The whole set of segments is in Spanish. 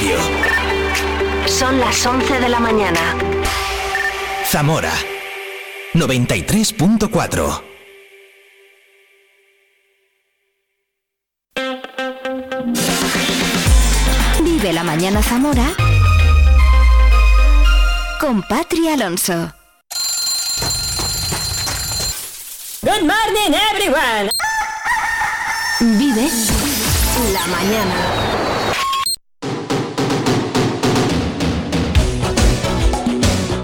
Radio. Son las 11 de la mañana. Zamora 93.4. Vive la mañana Zamora con Patri Alonso. Good morning, everyone. Vive la mañana.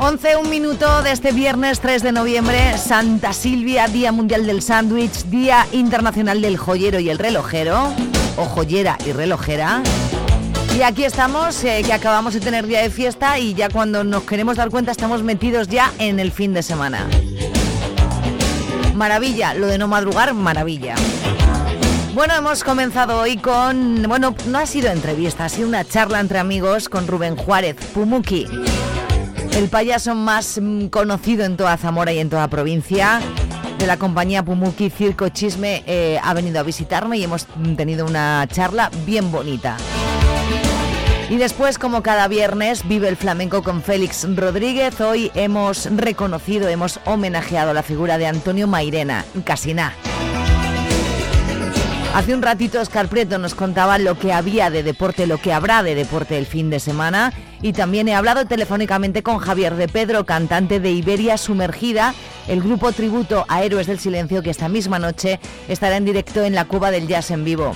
Once, un minuto de este viernes 3 de noviembre, Santa Silvia, Día Mundial del Sándwich, Día Internacional del Joyero y el Relojero, o joyera y relojera. Y aquí estamos, eh, que acabamos de tener día de fiesta y ya cuando nos queremos dar cuenta estamos metidos ya en el fin de semana. Maravilla, lo de no madrugar, maravilla. Bueno, hemos comenzado hoy con, bueno, no ha sido entrevista, ha sido una charla entre amigos con Rubén Juárez, Pumuki, el payaso más mm, conocido en toda Zamora y en toda provincia de la compañía Pumuki Circo Chisme eh, ha venido a visitarme y hemos tenido una charla bien bonita. Y después, como cada viernes, vive el flamenco con Félix Rodríguez. Hoy hemos reconocido, hemos homenajeado la figura de Antonio Mairena, Casina. Hace un ratito Oscar Prieto nos contaba lo que había de deporte, lo que habrá de deporte el fin de semana. Y también he hablado telefónicamente con Javier de Pedro, cantante de Iberia Sumergida, el grupo tributo a Héroes del Silencio que esta misma noche estará en directo en la Cuba del Jazz en vivo.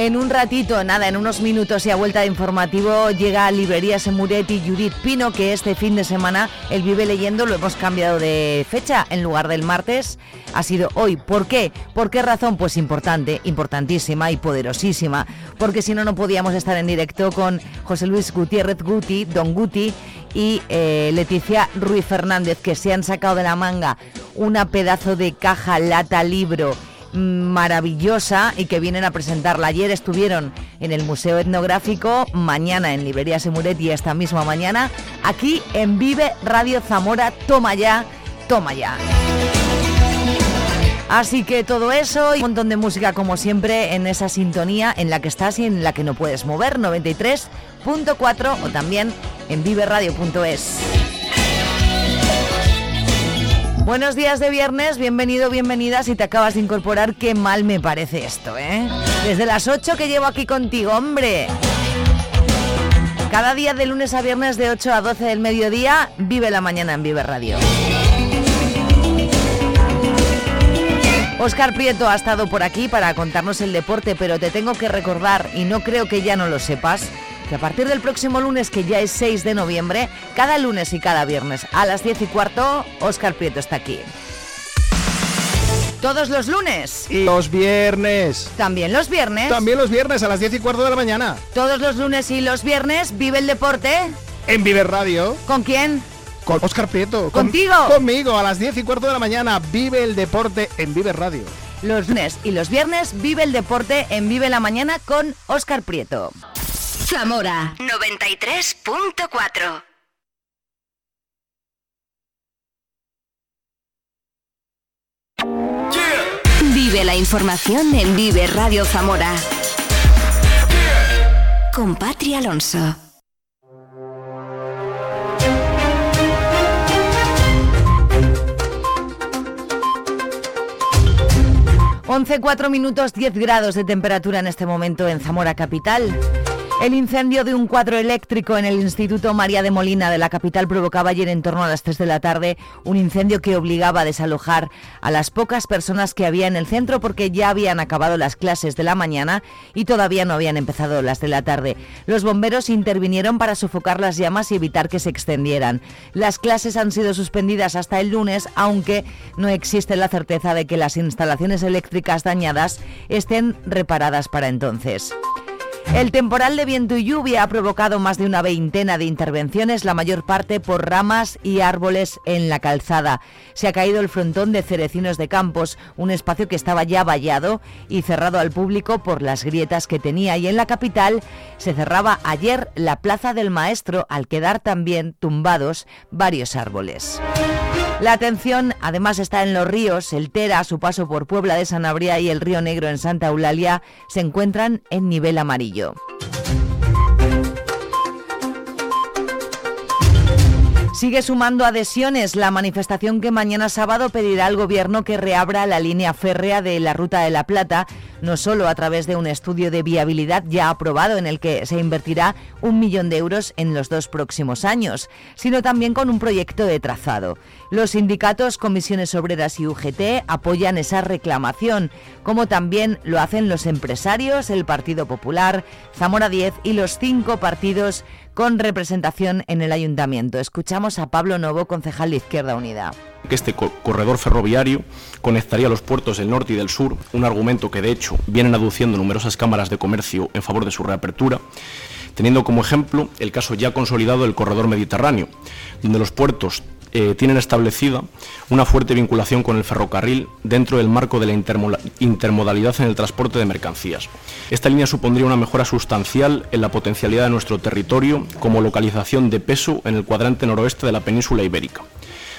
En un ratito, nada, en unos minutos y a vuelta de informativo llega a Librería Semuret y Judith Pino, que este fin de semana el Vive Leyendo lo hemos cambiado de fecha. En lugar del martes, ha sido hoy. ¿Por qué? ¿Por qué razón? Pues importante, importantísima y poderosísima. Porque si no, no podíamos estar en directo con José Luis Gutiérrez Guti, Don Guti y eh, Leticia Ruiz Fernández, que se han sacado de la manga una pedazo de caja lata libro maravillosa y que vienen a presentarla. Ayer estuvieron en el Museo Etnográfico, mañana en Librería Semuret y esta misma mañana aquí en Vive Radio Zamora. Toma ya, toma ya. Así que todo eso y un montón de música como siempre en esa sintonía en la que estás y en la que no puedes mover, 93.4 o también en viveradio.es. Buenos días de viernes, bienvenido, bienvenida. Si te acabas de incorporar, qué mal me parece esto, ¿eh? Desde las 8 que llevo aquí contigo, hombre. Cada día de lunes a viernes de 8 a 12 del mediodía, vive la mañana en Vive Radio. Oscar Prieto ha estado por aquí para contarnos el deporte, pero te tengo que recordar, y no creo que ya no lo sepas, que a partir del próximo lunes, que ya es 6 de noviembre, cada lunes y cada viernes a las 10 y cuarto, Oscar Prieto está aquí. Todos los lunes. Y los viernes. También los viernes. También los viernes a las 10 y cuarto de la mañana. Todos los lunes y los viernes vive el deporte. En Vive Radio. ¿Con quién? Con Oscar Prieto. ¿Contigo? conmigo a las 10 y cuarto de la mañana. Vive el deporte en Vive Radio. Los lunes y los viernes vive el deporte en Vive la Mañana con Oscar Prieto. Zamora 93.4 Vive la información en Vive Radio Zamora. Con Patri Alonso. Once, cuatro minutos, 10 grados de temperatura en este momento en Zamora Capital. El incendio de un cuadro eléctrico en el Instituto María de Molina de la capital provocaba ayer en torno a las 3 de la tarde un incendio que obligaba a desalojar a las pocas personas que había en el centro porque ya habían acabado las clases de la mañana y todavía no habían empezado las de la tarde. Los bomberos intervinieron para sofocar las llamas y evitar que se extendieran. Las clases han sido suspendidas hasta el lunes, aunque no existe la certeza de que las instalaciones eléctricas dañadas estén reparadas para entonces. El temporal de viento y lluvia ha provocado más de una veintena de intervenciones, la mayor parte por ramas y árboles en la calzada. Se ha caído el frontón de Cerecinos de Campos, un espacio que estaba ya vallado y cerrado al público por las grietas que tenía. Y en la capital se cerraba ayer la Plaza del Maestro al quedar también tumbados varios árboles. La atención además está en los ríos. El Tera, a su paso por Puebla de Sanabria y el Río Negro en Santa Eulalia se encuentran en nivel amarillo. Sigue sumando adhesiones la manifestación que mañana sábado pedirá al Gobierno que reabra la línea férrea de la Ruta de la Plata, no solo a través de un estudio de viabilidad ya aprobado en el que se invertirá un millón de euros en los dos próximos años, sino también con un proyecto de trazado. Los sindicatos, comisiones obreras y UGT apoyan esa reclamación, como también lo hacen los empresarios, el Partido Popular, Zamora 10 y los cinco partidos con representación en el ayuntamiento. Escuchamos a Pablo Novo, concejal de Izquierda Unida. Que este corredor ferroviario conectaría los puertos del norte y del sur, un argumento que de hecho vienen aduciendo numerosas cámaras de comercio en favor de su reapertura, teniendo como ejemplo el caso ya consolidado del corredor mediterráneo, donde los puertos eh, tienen establecida una fuerte vinculación con el ferrocarril dentro del marco de la intermodalidad en el transporte de mercancías. Esta línea supondría una mejora sustancial en la potencialidad de nuestro territorio como localización de peso en el cuadrante noroeste de la península ibérica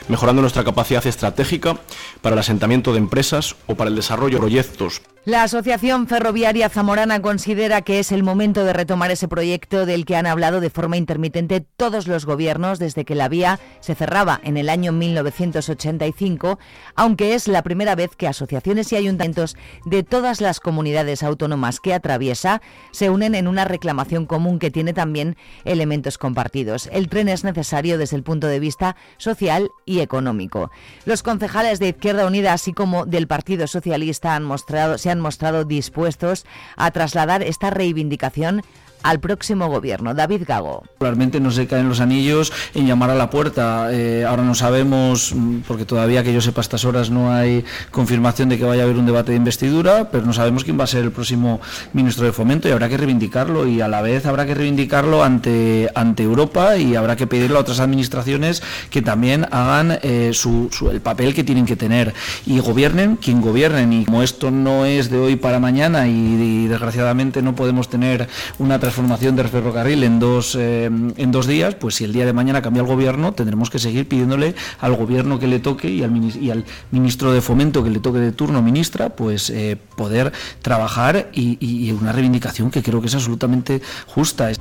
mejorando nuestra capacidad estratégica para el asentamiento de empresas o para el desarrollo de proyectos la Asociación Ferroviaria Zamorana considera que es el momento de retomar ese proyecto del que han hablado de forma intermitente todos los gobiernos desde que la vía se cerraba en el año 1985, aunque es la primera vez que asociaciones y ayuntamientos de todas las comunidades autónomas que atraviesa se unen en una reclamación común que tiene también elementos compartidos. El tren es necesario desde el punto de vista social y económico. Los concejales de Izquierda Unida, así como del Partido Socialista, han mostrado, han mostrado dispuestos a trasladar esta reivindicación al próximo gobierno. David Gago. Realmente no se caen los anillos en llamar a la puerta. Eh, ahora no sabemos, mm, porque todavía que yo sepa a estas horas no hay confirmación de que vaya a haber un debate de investidura, pero no sabemos quién va a ser el próximo ministro de Fomento y habrá que reivindicarlo y a la vez habrá que reivindicarlo ante, ante Europa y habrá que pedirle a otras administraciones que también hagan eh, su, el papel que tienen que tener y gobiernen quien gobiernen y como esto no es de hoy para mañana y, desgraciadamente no podemos tener una transformación del ferrocarril en dos, eh, en dos días, pues si el día de mañana cambia el gobierno, tendremos que seguir pidiéndole al gobierno que le toque y al, ministro de Fomento que le toque de turno, ministra, pues eh, poder trabajar y una reivindicación que creo que es absolutamente justa.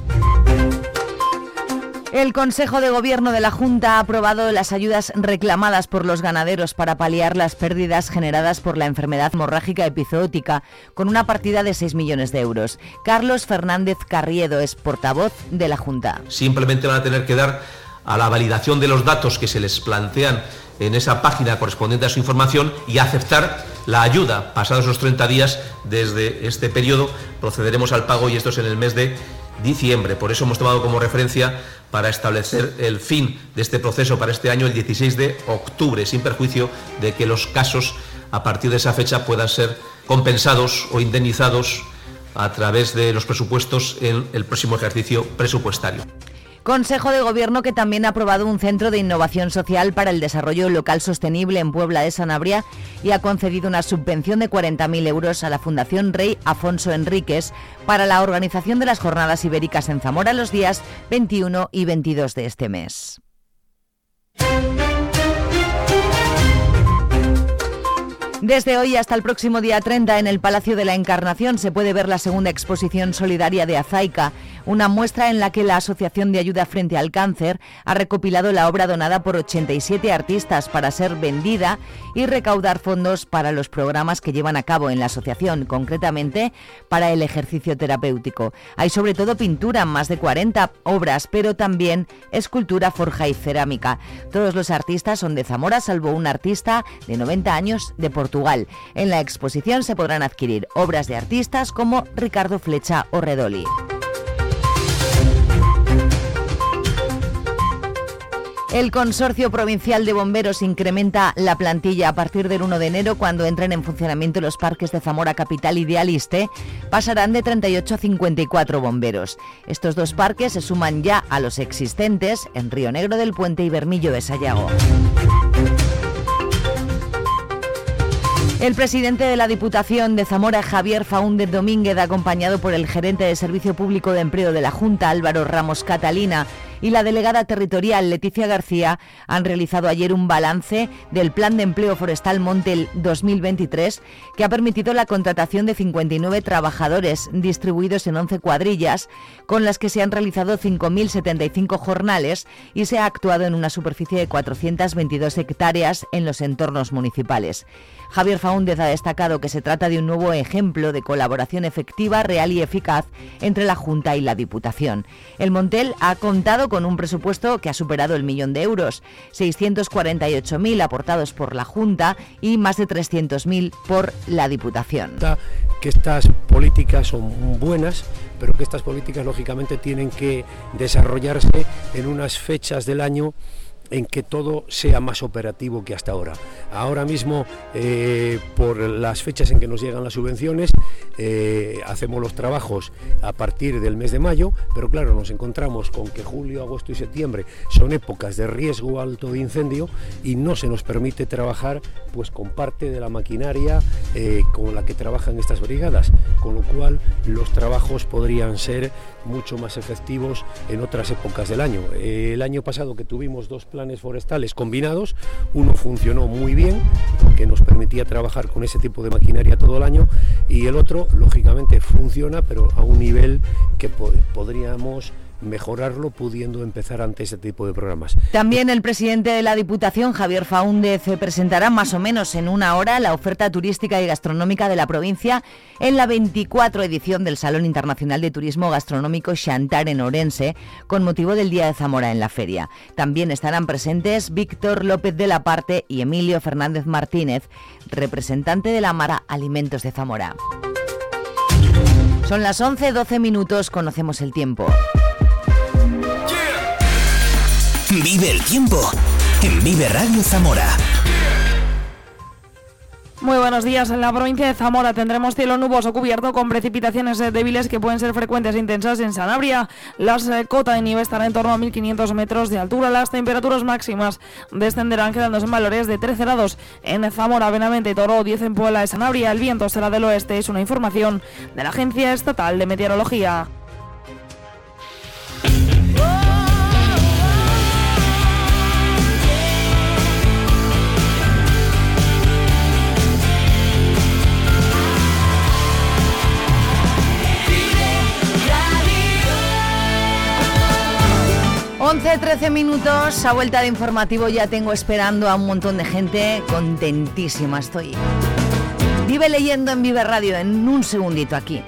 El Consejo de Gobierno de la Junta ha aprobado las ayudas reclamadas por los ganaderos para paliar las pérdidas generadas por la enfermedad hemorrágica epizootica, con una partida de 6 millones de euros. Carlos Fernández Carriedo es portavoz de la Junta. Simplemente van a tener que dar a la validación de los datos que se les plantean en esa página correspondiente a su información y aceptar la ayuda. Pasados los 30 días desde este periodo procederemos al pago y esto es en el mes de diciembre. Por eso hemos tomado como referencia para establecer el fin de este proceso para este año el 16 de octubre, sin perjuicio de que los casos a partir de esa fecha puedan ser compensados o indemnizados a través de los presupuestos en el próximo ejercicio presupuestario. Consejo de Gobierno que también ha aprobado un centro de innovación social para el desarrollo local sostenible en Puebla de Sanabria y ha concedido una subvención de 40.000 euros a la Fundación Rey Afonso Enríquez para la organización de las jornadas ibéricas en Zamora los días 21 y 22 de este mes. Desde hoy hasta el próximo día 30 en el Palacio de la Encarnación se puede ver la segunda exposición solidaria de Azaica, una muestra en la que la Asociación de Ayuda Frente al Cáncer ha recopilado la obra donada por 87 artistas para ser vendida y recaudar fondos para los programas que llevan a cabo en la asociación, concretamente para el ejercicio terapéutico. Hay sobre todo pintura, más de 40 obras, pero también escultura, forja y cerámica. Todos los artistas son de Zamora, salvo un artista de 90 años de Portugal. En la exposición se podrán adquirir obras de artistas como Ricardo Flecha o Redoli. El Consorcio Provincial de Bomberos incrementa la plantilla a partir del 1 de enero cuando entren en funcionamiento los parques de Zamora Capital y de Aliste. Pasarán de 38 a 54 bomberos. Estos dos parques se suman ya a los existentes en Río Negro del Puente y Bermillo de Sayago. El presidente de la Diputación de Zamora, Javier Faúndez Domínguez, acompañado por el gerente de Servicio Público de Empleo de la Junta, Álvaro Ramos Catalina, y la delegada territorial Leticia García han realizado ayer un balance del Plan de Empleo Forestal Montel 2023 que ha permitido la contratación de 59 trabajadores distribuidos en 11 cuadrillas con las que se han realizado 5.075 jornales y se ha actuado en una superficie de 422 hectáreas en los entornos municipales. Javier Faúndez ha destacado que se trata de un nuevo ejemplo de colaboración efectiva, real y eficaz entre la Junta y la Diputación. El Montel ha contado con un presupuesto que ha superado el millón de euros, 648.000 aportados por la Junta y más de 300.000 por la Diputación. Que estas políticas son buenas, pero que estas políticas lógicamente tienen que desarrollarse en unas fechas del año en que todo sea más operativo que hasta ahora. Ahora mismo, eh, por las fechas en que nos llegan las subvenciones, eh, hacemos los trabajos a partir del mes de mayo, pero claro, nos encontramos con que julio, agosto y septiembre son épocas de riesgo alto de incendio y no se nos permite trabajar pues con parte de la maquinaria eh, con la que trabajan estas brigadas, con lo cual los trabajos podrían ser mucho más efectivos en otras épocas del año. el año pasado que tuvimos dos planes forestales combinados, uno funcionó muy bien, porque nos permitía trabajar con ese tipo de maquinaria todo el año, y el otro, lógicamente, funciona, pero a un nivel que podríamos mejorarlo pudiendo empezar ante ese tipo de programas. También el presidente de la Diputación, Javier Faúndez, presentará más o menos en una hora la oferta turística y gastronómica de la provincia en la 24 edición del Salón Internacional de Turismo Gastronómico Chantar en Orense, con motivo del Día de Zamora en la feria. También estarán presentes Víctor López de la Parte y Emilio Fernández Martínez, representante de la Mara Alimentos de Zamora. Son las 11.12 minutos, conocemos el tiempo. Vive el tiempo en Vive Radio Zamora. Muy buenos días. En la provincia de Zamora tendremos cielo nuboso cubierto con precipitaciones eh, débiles que pueden ser frecuentes e intensas en Sanabria. La eh, cota de nieve estará en torno a 1500 metros de altura. Las temperaturas máximas descenderán quedándose en valores de 13 grados en Zamora, Benavente, Toro, 10 en Puebla y Sanabria. El viento será del oeste. Es una información de la Agencia Estatal de Meteorología. 11-13 minutos, a vuelta de informativo ya tengo esperando a un montón de gente, contentísima estoy. Vive leyendo en Vive Radio en un segundito aquí.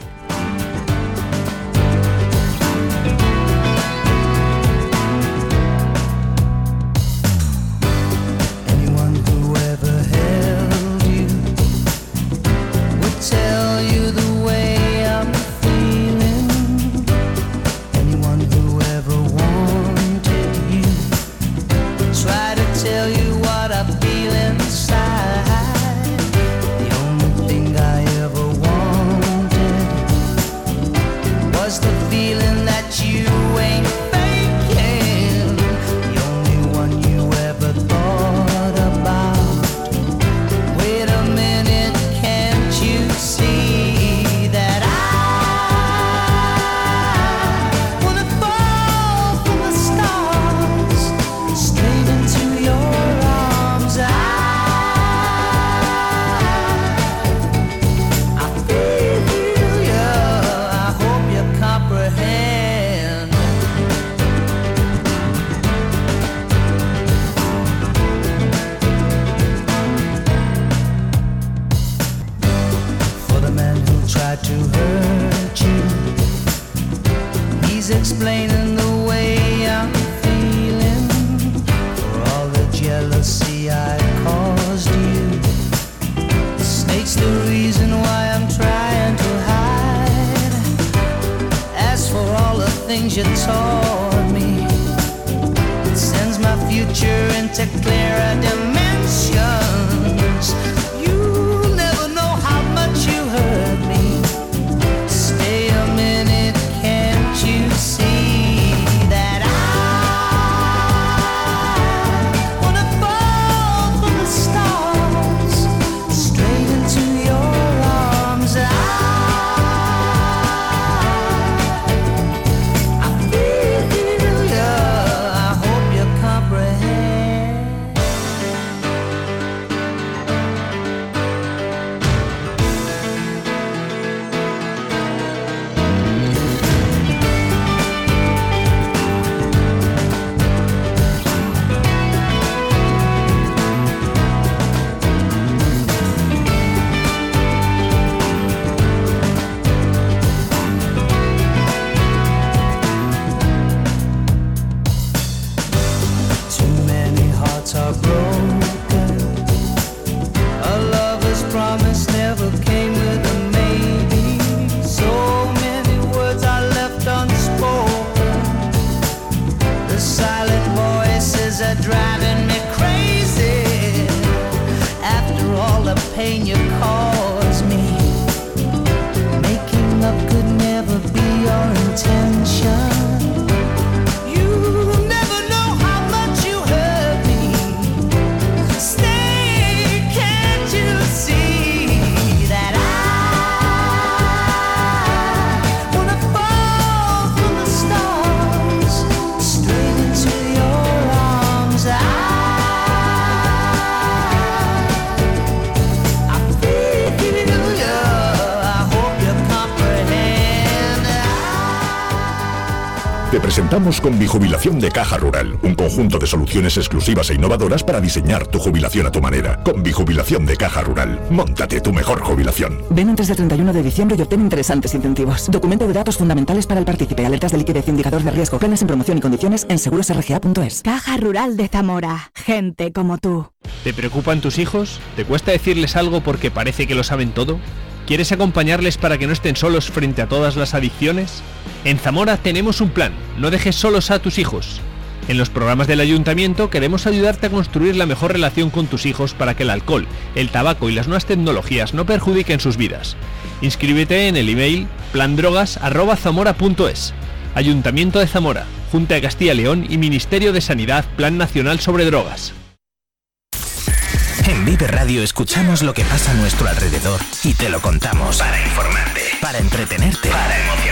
Bijubilación de Caja Rural, un conjunto de soluciones exclusivas e innovadoras para diseñar tu jubilación a tu manera. Con Bijubilación de Caja Rural, móntate tu mejor jubilación. Ven antes del 31 de diciembre y obtén interesantes incentivos. Documento de datos fundamentales para el partícipe, alertas de liquidez, indicador de riesgo, planes en promoción y condiciones en segurosrga.es. Caja Rural de Zamora. Gente como tú. ¿Te preocupan tus hijos? ¿Te cuesta decirles algo porque parece que lo saben todo? ¿Quieres acompañarles para que no estén solos frente a todas las adicciones? En Zamora tenemos un plan, no dejes solos a tus hijos. En los programas del ayuntamiento queremos ayudarte a construir la mejor relación con tus hijos para que el alcohol, el tabaco y las nuevas tecnologías no perjudiquen sus vidas. Inscríbete en el email plandrogas@zamora.es. Ayuntamiento de Zamora, Junta de Castilla y León y Ministerio de Sanidad Plan Nacional sobre Drogas. En Vive Radio escuchamos lo que pasa a nuestro alrededor y te lo contamos. Para informarte, para entretenerte, para emocionarte.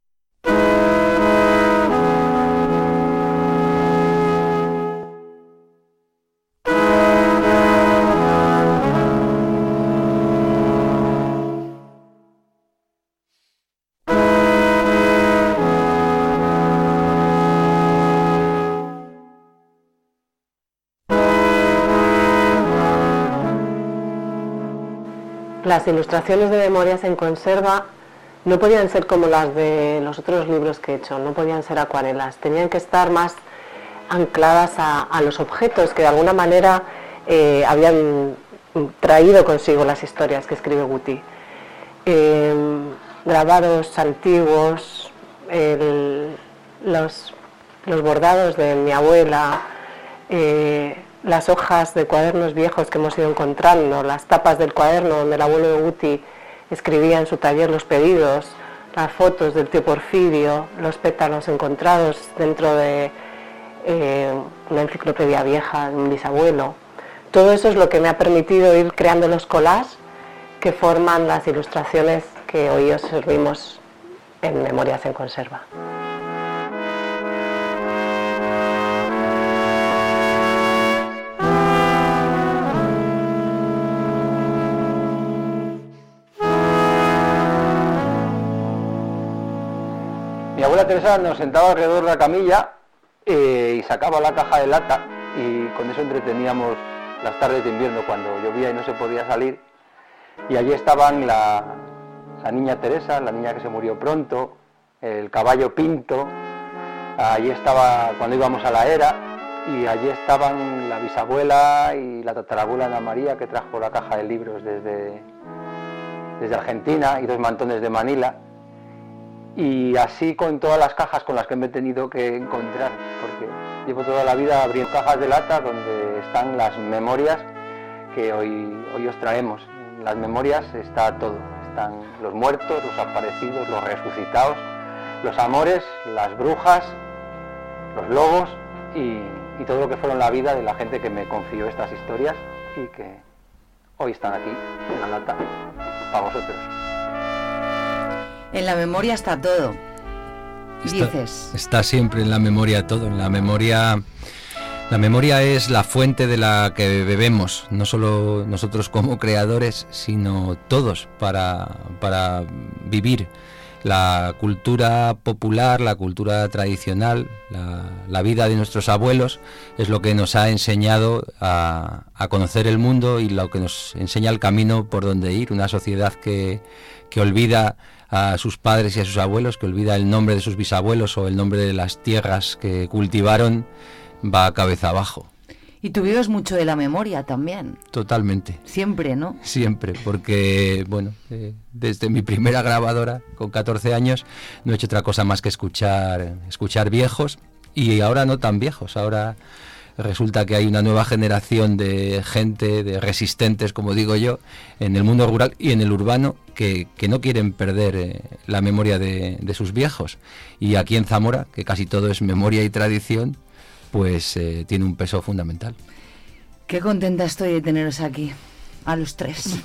Las ilustraciones de Memorias en conserva no podían ser como las de los otros libros que he hecho, no podían ser acuarelas, tenían que estar más ancladas a, los objetos que de alguna manera eh, habían traído consigo las historias que escribe Guti. Eh, grabados antiguos, los bordados de mi abuela, eh, las hojas de cuadernos viejos que hemos ido encontrando, las tapas del cuaderno donde el abuelo de Guti escribía en su taller los pedidos, las fotos del tío Porfirio, los pétalos encontrados dentro de eh, una enciclopedia vieja de un bisabuelo. Todo eso es lo que me ha permitido ir creando los collages que forman las ilustraciones que hoy os servimos en Memorias en Conserva. Teresa nos sentaba alrededor de la camilla eh, y sacaba la caja de lata y con eso entreteníamos las tardes de invierno cuando llovía y no se podía salir. Y allí estaban la, niña Teresa, la niña que se murió pronto, el caballo Pinto, allí estaba cuando íbamos a la era y allí estaban la bisabuela y la tatarabuela Ana María que trajo la caja de libros desde, desde Argentina y dos mantones de Manila y así con todas las cajas con las que me he tenido que encontrar, porque llevo toda la vida abriendo cajas de lata donde están las memorias que hoy, hoy os traemos. En las memorias está todo, están los muertos, los aparecidos, los resucitados, los amores, las brujas, los lobos y, y todo lo que fueron la vida de la gente que me confió estas historias y que hoy están aquí en la lata para vosotros. En la memoria está todo. Está- Dices. Está siempre en la memoria todo. En la memoria. La memoria es la fuente de la que bebemos, no solo nosotros como creadores, sino todos para, para vivir la cultura popular, la cultura tradicional, la, la vida de nuestros abuelos, es lo que nos ha enseñado a, a conocer el mundo y lo que nos enseña el camino por donde ir. Una sociedad que, que olvida a sus padres y a sus abuelos, que olvida el nombre de sus bisabuelos o el nombre de las tierras que cultivaron, va cabeza abajo. Y tú vives mucho de la memoria también, Totalmente. siempre, ¿no? Siempre, porque, bueno, eh, desde mi primera grabadora, con 14 años, no he hecho otra cosa más que escuchar, escuchar viejos y ahora no tan viejos. Ahora resulta que hay una nueva generación de gente, de resistentes, como digo yo, en el mundo rural y en el urbano, que, que no quieren perder eh, la memoria de, de sus viejos. Y aquí en Zamora, que casi todo es memoria y tradición, pues eh, tiene un peso fundamental. Qué contenta estoy de teneros aquí, a los tres.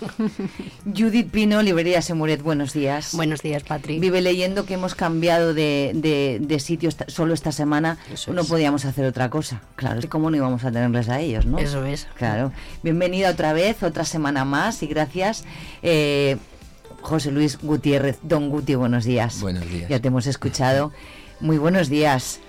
Judith Pino, Librería Semuret, buenos días. Buenos días, Patri. Vive leyendo que hemos cambiado de, de, de sitio esta- solo esta semana. no es. podíamos hacer otra cosa. Claro, es cómo no íbamos a tenerles a ellos, ¿no? Eso es. Claro. Bienvenida otra vez, otra semana más y gracias. Eh, José Luis Gutiérrez, Don Guti, buenos días. Buenos días. Ya te hemos escuchado. Muy buenos días.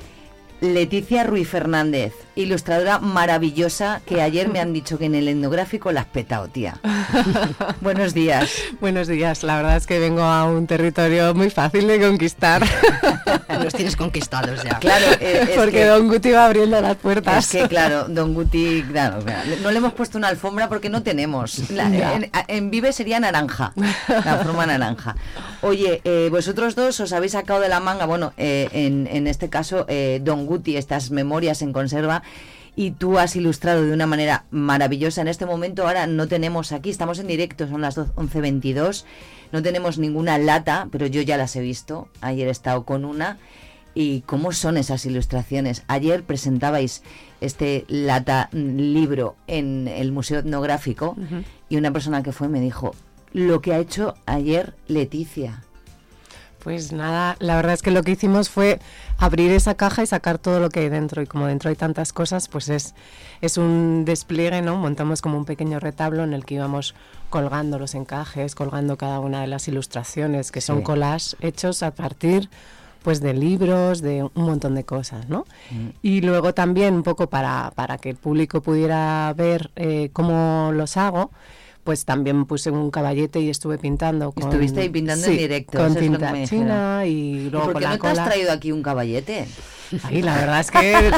Leticia Ruiz Fernández, ilustradora maravillosa que ayer me han dicho que en el etnográfico la has petado, tía. Buenos días. Buenos días. La verdad es que vengo a un territorio muy fácil de conquistar. Los tienes conquistados ya. Claro, eh, es Porque que- Don Guti va abriendo las puertas. Es que, claro, Don Guti, claro, no le hemos puesto una alfombra porque no tenemos. La- en, en Vive sería naranja, la forma naranja. Oye, eh, vosotros dos os habéis sacado de la manga, bueno, eh, en, en este caso, eh, Don Guti, estas memorias en conserva. Y tú has ilustrado de una manera maravillosa. En este momento ahora no tenemos aquí, estamos en directo, son las 12 11.22. No tenemos ninguna lata, pero yo ya las he visto. Ayer he estado con una. ¿Y cómo son esas ilustraciones? Ayer presentabais este lata mm, libro en el Museo Etnográfico y una persona que fue me dijo, lo que ha hecho ayer Leticia. Pues nada, la verdad es que lo que hicimos fue abrir esa caja y sacar todo lo que hay dentro. Y como dentro hay tantas cosas, pues es, es un despliegue, ¿no? Montamos como un pequeño retablo en el que íbamos colgando los encajes, colgando cada una de las ilustraciones, que son collages hechos a partir pues de libros, de un montón de cosas, ¿no? Y luego también un poco para, para que el público pudiera ver eh, cómo los hago, pues también puse un caballete y estuve pintando. Con, Estuviste ahí pintando en directo, Con es tinta dijeron. china y ¿Y luego por con qué la no te has traído aquí un caballete? Ay, la verdad es que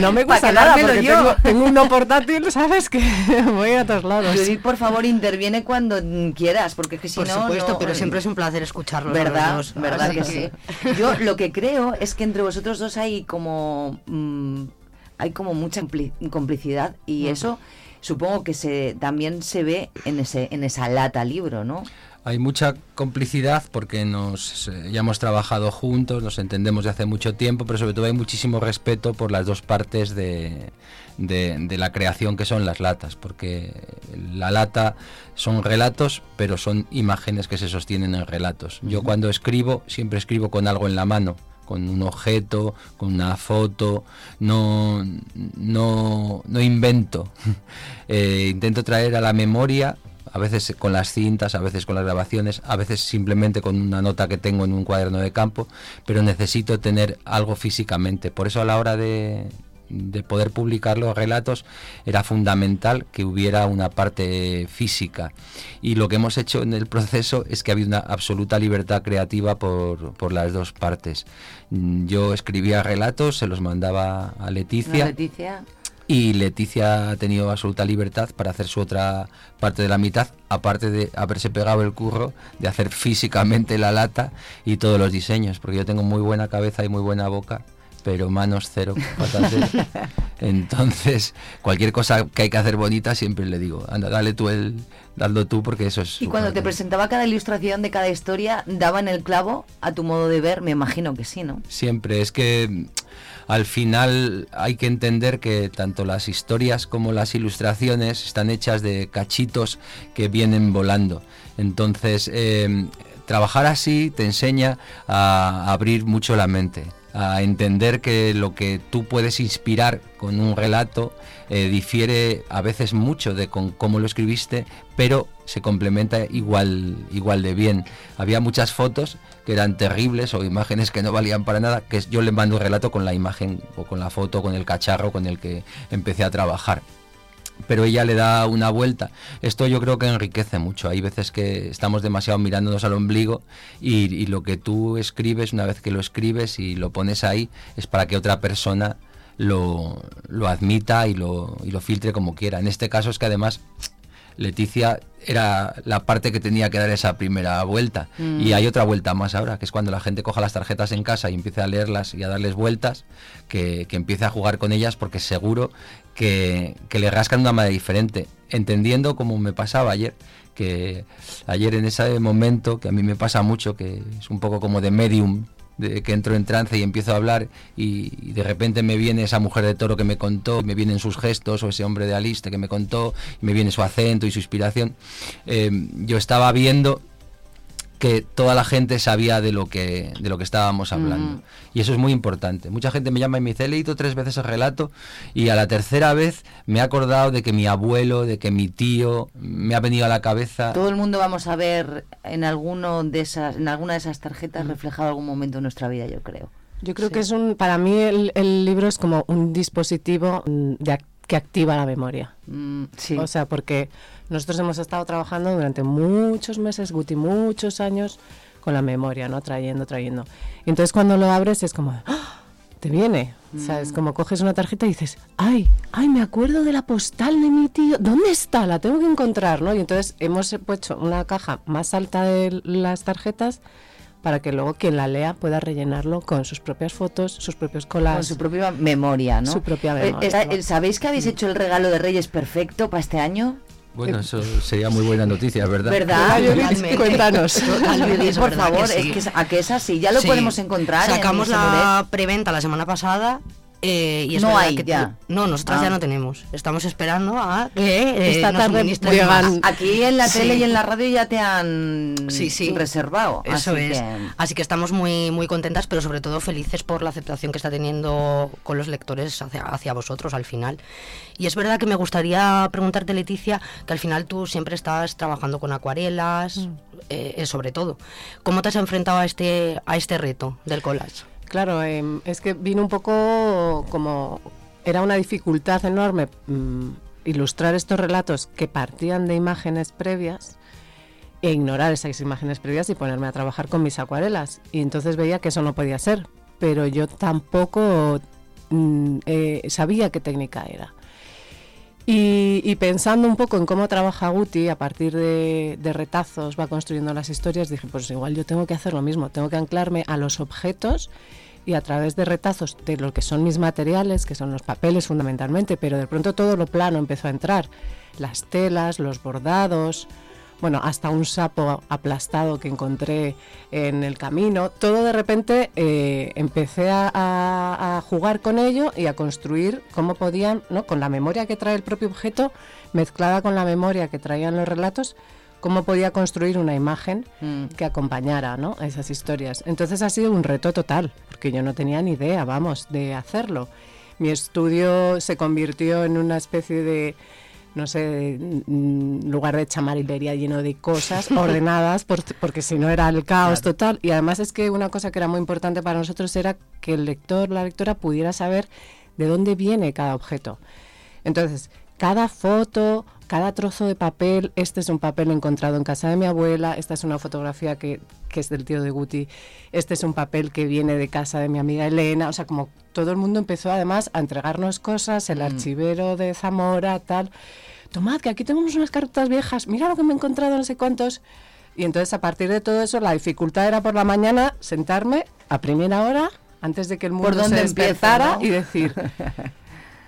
no me gusta nada porque yo. tengo, tengo uno portátil, ¿sabes? Que voy a todos lados. Judith, por favor, interviene cuando quieras, porque es que si Por no... supuesto, no- pero siempre es un placer los ¿Verdad? ¿Verdad así que sí? Yo lo que creo es que entre vosotros dos hay como... mm, hay como mucha compli- complicidad y Mm. eso supongo que se también se ve en ese en esa lata libro, ¿no? Hay mucha complicidad porque nos eh, ya hemos trabajado juntos, nos entendemos de hace mucho tiempo, pero sobre todo hay muchísimo respeto por las dos partes de, de- de la creación que son las latas, porque la lata son relatos, pero son imágenes que se sostienen en relatos. Yo cuando escribo siempre escribo con algo en la mano con un objeto, con una foto, no, no, no invento. Eh, intento traer a la memoria a veces con las cintas, a veces con las grabaciones, a veces simplemente con una nota que tengo en un cuaderno de campo, pero necesito tener algo físicamente. Por eso a la hora de, de poder publicar los relatos era fundamental que hubiera una parte física. Y lo que hemos hecho en el proceso es que ha habido una absoluta libertad creativa por, por las dos partes. Mm, Yo escribía relatos, se los mandaba a Leticia. ¿No, Leticia? Y Leticia ha tenido absoluta libertad para hacer su otra parte de la mitad, aparte de haberse pegado el curro de hacer físicamente la lata y todos los diseños, porque yo tengo muy buena cabeza y muy buena boca, pero manos cero. Entonces, cualquier cosa que hay que hacer bonita, siempre le digo, anda, dale tú el, dalo tú, porque eso es... Y cuando te presentaba cada ilustración de cada historia, ¿daban el clavo a tu modo de ver? Me imagino que sí, ¿no? Siempre, es que mm, al final hay que entender que tanto las historias como las ilustraciones están hechas de cachitos que vienen volando. Entonces, eh, trabajar así te enseña a abrir mucho la mente, a entender que lo que tú puedes inspirar con un relato eh, difiere a veces mucho de con cómo lo escribiste, pero se complementa igual, igual de bien. Había muchas fotos que eran terribles o imágenes que no valían para nada, que yo le mando un relato con la imagen o con la foto, con el cacharro con el que empecé a trabajar pero ella le da una vuelta. Esto yo creo que enriquece mucho. Hay veces que estamos demasiado mirándonos al ombligo y, y lo que tú escribes, una vez que lo escribes y lo pones ahí, es para que otra persona lo, lo admita y lo, y lo filtre como quiera. En este caso es que además Leticia era la parte que tenía que dar esa primera vuelta. Mm. Y hay otra vuelta más ahora, que es cuando la gente coja las tarjetas en casa y empiece a leerlas y a darles vueltas, que, que empiece a jugar con ellas porque seguro que, le rascan de una manera diferente, entendiendo como me pasaba ayer, que ayer en ese momento, que a mí me pasa mucho, que es un poco como de medium, de que entro en trance y empiezo a hablar y, y de repente me viene esa mujer de toro que me contó, me vienen sus gestos o ese hombre de Aliste que me contó, y me viene su acento y su inspiración. Eh, yo estaba viendo que toda la gente sabía de lo que de lo que estábamos hablando. Y eso es muy importante. Mucha gente me llama y me dice he leído tres veces el relato y a la tercera vez me he acordado de que mi abuelo de que mi tío me ha venido a la cabeza Todo el mundo vamos a ver en alguno de esas, en alguna de esas tarjetas reflejado algún momento de nuestra vida, yo creo. Yo creo que es un, para mí el, el libro es como un dispositivo mm, de que activa la memoria. Mm, O sea, porque nosotros hemos estado trabajando durante muchos meses, Guti, muchos años con la memoria, ¿no? Trayendo, trayendo. Y entonces cuando lo abres es como, ¡ah! te viene. ¿Sabes? Mm. Como coges una tarjeta y dices, ay, ay, me acuerdo de la postal de mi tío. ¿Dónde está? La tengo que encontrar, ¿no? Y entonces hemos puesto una caja más alta de las tarjetas para que luego quien la lea pueda rellenarlo con sus propias fotos, sus propios collages. Con su propia memoria, ¿no? Su propia Eh, memoria. está- eh, ¿Sabéis que habéis hecho el regalo de Reyes perfecto para este año? bueno eso sería muy buena noticia verdad ¿Verdad? Totalmente. Cuéntanos. Es por verdad favor, que sí. es que a que es así. Ya lo Sí. podemos encontrar. en Sacamos Semuret. la preventa la semana pasada. Eh, y es No hay que ya. No, nosotras Ah. ya no tenemos. Estamos esperando a que eh, Esta nos tarde llegan-. Aquí en la Sí. tele y en la radio ya te han Sí, sí. reservado. Eso así es. que- Así que estamos muy, muy contentas, pero sobre todo felices por la aceptación que está teniendo con los lectores hacia, hacia vosotros al final. Y es verdad que me gustaría preguntarte, Leticia, que al final tú siempre estás trabajando con acuarelas, Mm. eh, eh, sobre todo. ¿Cómo te has enfrentado a este, a este reto del collage? Claro, em, es que vino un poco como... Era una dificultad enorme mm, ilustrar estos relatos que partían de imágenes previas e ignorar esas imágenes previas y ponerme a trabajar con mis acuarelas. Y entonces veía que eso no podía ser, pero yo tampoco mm, eh, sabía qué técnica era. Y, pensando un poco en cómo trabaja Guti, a partir de, de retazos va construyendo las historias, dije, pues igual yo tengo que hacer lo mismo, tengo que anclarme a los objetos y a través de retazos de lo que son mis materiales, que son los papeles fundamentalmente, pero de pronto todo lo plano empezó a entrar, las telas, los bordados, bueno, hasta un sapo aplastado que encontré en el camino, todo de repente eh, empecé a, a- a jugar con ello y a construir cómo podían, ¿no? con la memoria que trae el propio objeto, mezclada con la memoria que traían los relatos, cómo podía construir una imagen que acompañara ¿no? a esas historias. Entonces ha sido un reto total, porque yo no tenía ni idea, vamos, de hacerlo. Mi estudio se convirtió en una especie de, no sé, mm, lugar de chamarilería lleno de cosas ordenadas, por- porque si no era el caos total. Y además es que una cosa que era muy importante para nosotros era que el lector, la lectora pudiera saber de dónde viene cada objeto. Entonces, cada foto, cada trozo de papel, este es un papel encontrado en casa de mi abuela, esta es una fotografía que, que es del tío de Guti, este es un papel que viene de casa de mi amiga Elena, o sea, como todo el mundo empezó además a entregarnos cosas, el archivero de Zamora, tal, tomad, que aquí tenemos unas cartas viejas, mira lo que me he encontrado, no sé cuántos. Y entonces a partir de todo eso, la dificultad era por la mañana sentarme a primera hora, antes de que el mundo ¿Por dónde se no? y decir,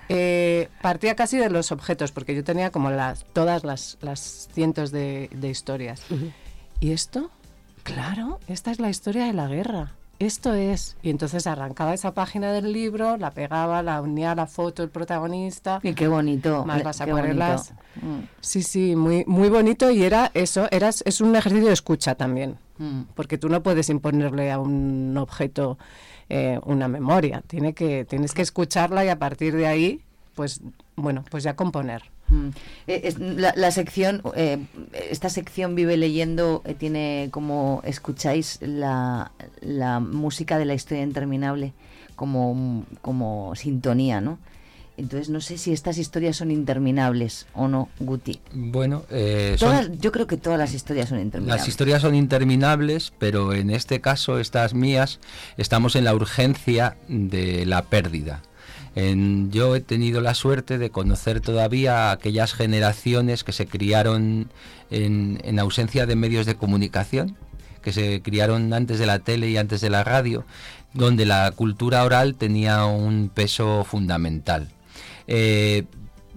eh, partía casi de los objetos, porque yo tenía como las, todas las, las cientos de, de historias. ¿Y esto? Claro, esta es la historia de la guerra. Esto es. Y entonces arrancaba esa página del libro, la pegaba, la unía a la foto del protagonista. Y qué bonito. Más las acuarelas. Sí, sí, muy, muy bonito y era eso, era, es un ejercicio de escucha también, Mm. porque tú no puedes imponerle a un objeto eh, una memoria, tiene que, tienes que escucharla y a partir de ahí, pues bueno, pues ya componer. Mm. Eh, la sección, eh, esta sección Vive Leyendo eh, tiene como, escucháis la, la música de la historia interminable como, como sintonía, ¿no? Entonces no sé si estas historias son interminables o no, Guti. bueno eh, son- yo creo que todas las historias son interminables. Las historias son interminables, pero en este caso, estas mías, estamos en la urgencia de la pérdida. En- yo he tenido la suerte de conocer todavía a aquellas generaciones que se criaron en, en ausencia de medios de comunicación, que se criaron antes de la tele y antes de la radio, donde la cultura oral tenía un peso fundamental. Eh,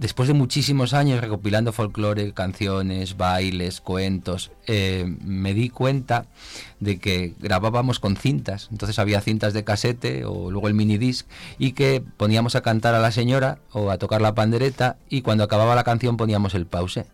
después de muchísimos años recopilando folclore, canciones, bailes, cuentos, eh, me di cuenta de que grabábamos con cintas. Entonces había cintas de casete o luego el minidisc y que poníamos a cantar a la señora o a tocar la pandereta y cuando acababa la canción poníamos el pause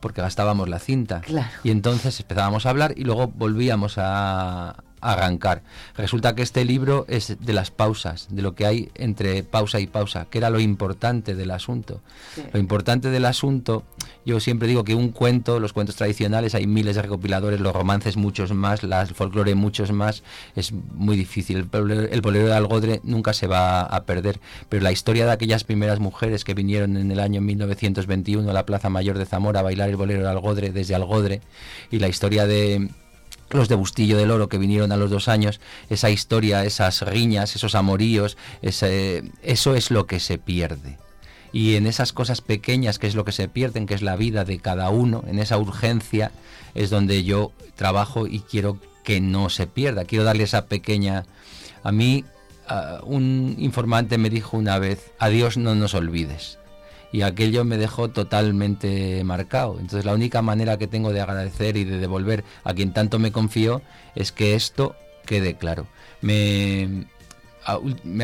porque gastábamos la cinta. Claro. Y entonces empezábamos a hablar y luego volvíamos a, a arrancar. Resulta que este libro es de las pausas, de lo que hay entre pausa y pausa, que era lo importante del asunto. Sí. Lo importante del asunto, yo siempre digo que un cuento, los cuentos tradicionales, hay miles de recopiladores, los romances muchos más, las folclore muchos más, es muy difícil. El bolero, el bolero de Algodre nunca se va a perder, pero la historia de aquellas primeras mujeres que vinieron en el año 1921 a la Plaza Mayor de Zamora a bailar el bolero de Algodre desde Algodre y la historia de los de Bustillo del Oro que vinieron a los dos años, esa historia, esas riñas, esos amoríos, ese- eso es lo que se pierde. Y en esas cosas pequeñas, que es lo que se pierden, que es la vida de cada uno, en esa urgencia, es donde yo trabajo y quiero que no se pierda. Quiero darle esa pequeña... A mí, un informante me dijo una vez, adiós, no nos olvides y aquello me dejó totalmente marcado. Entonces la única manera que tengo de agradecer y de devolver a quien tanto me confió es que esto quede claro. Me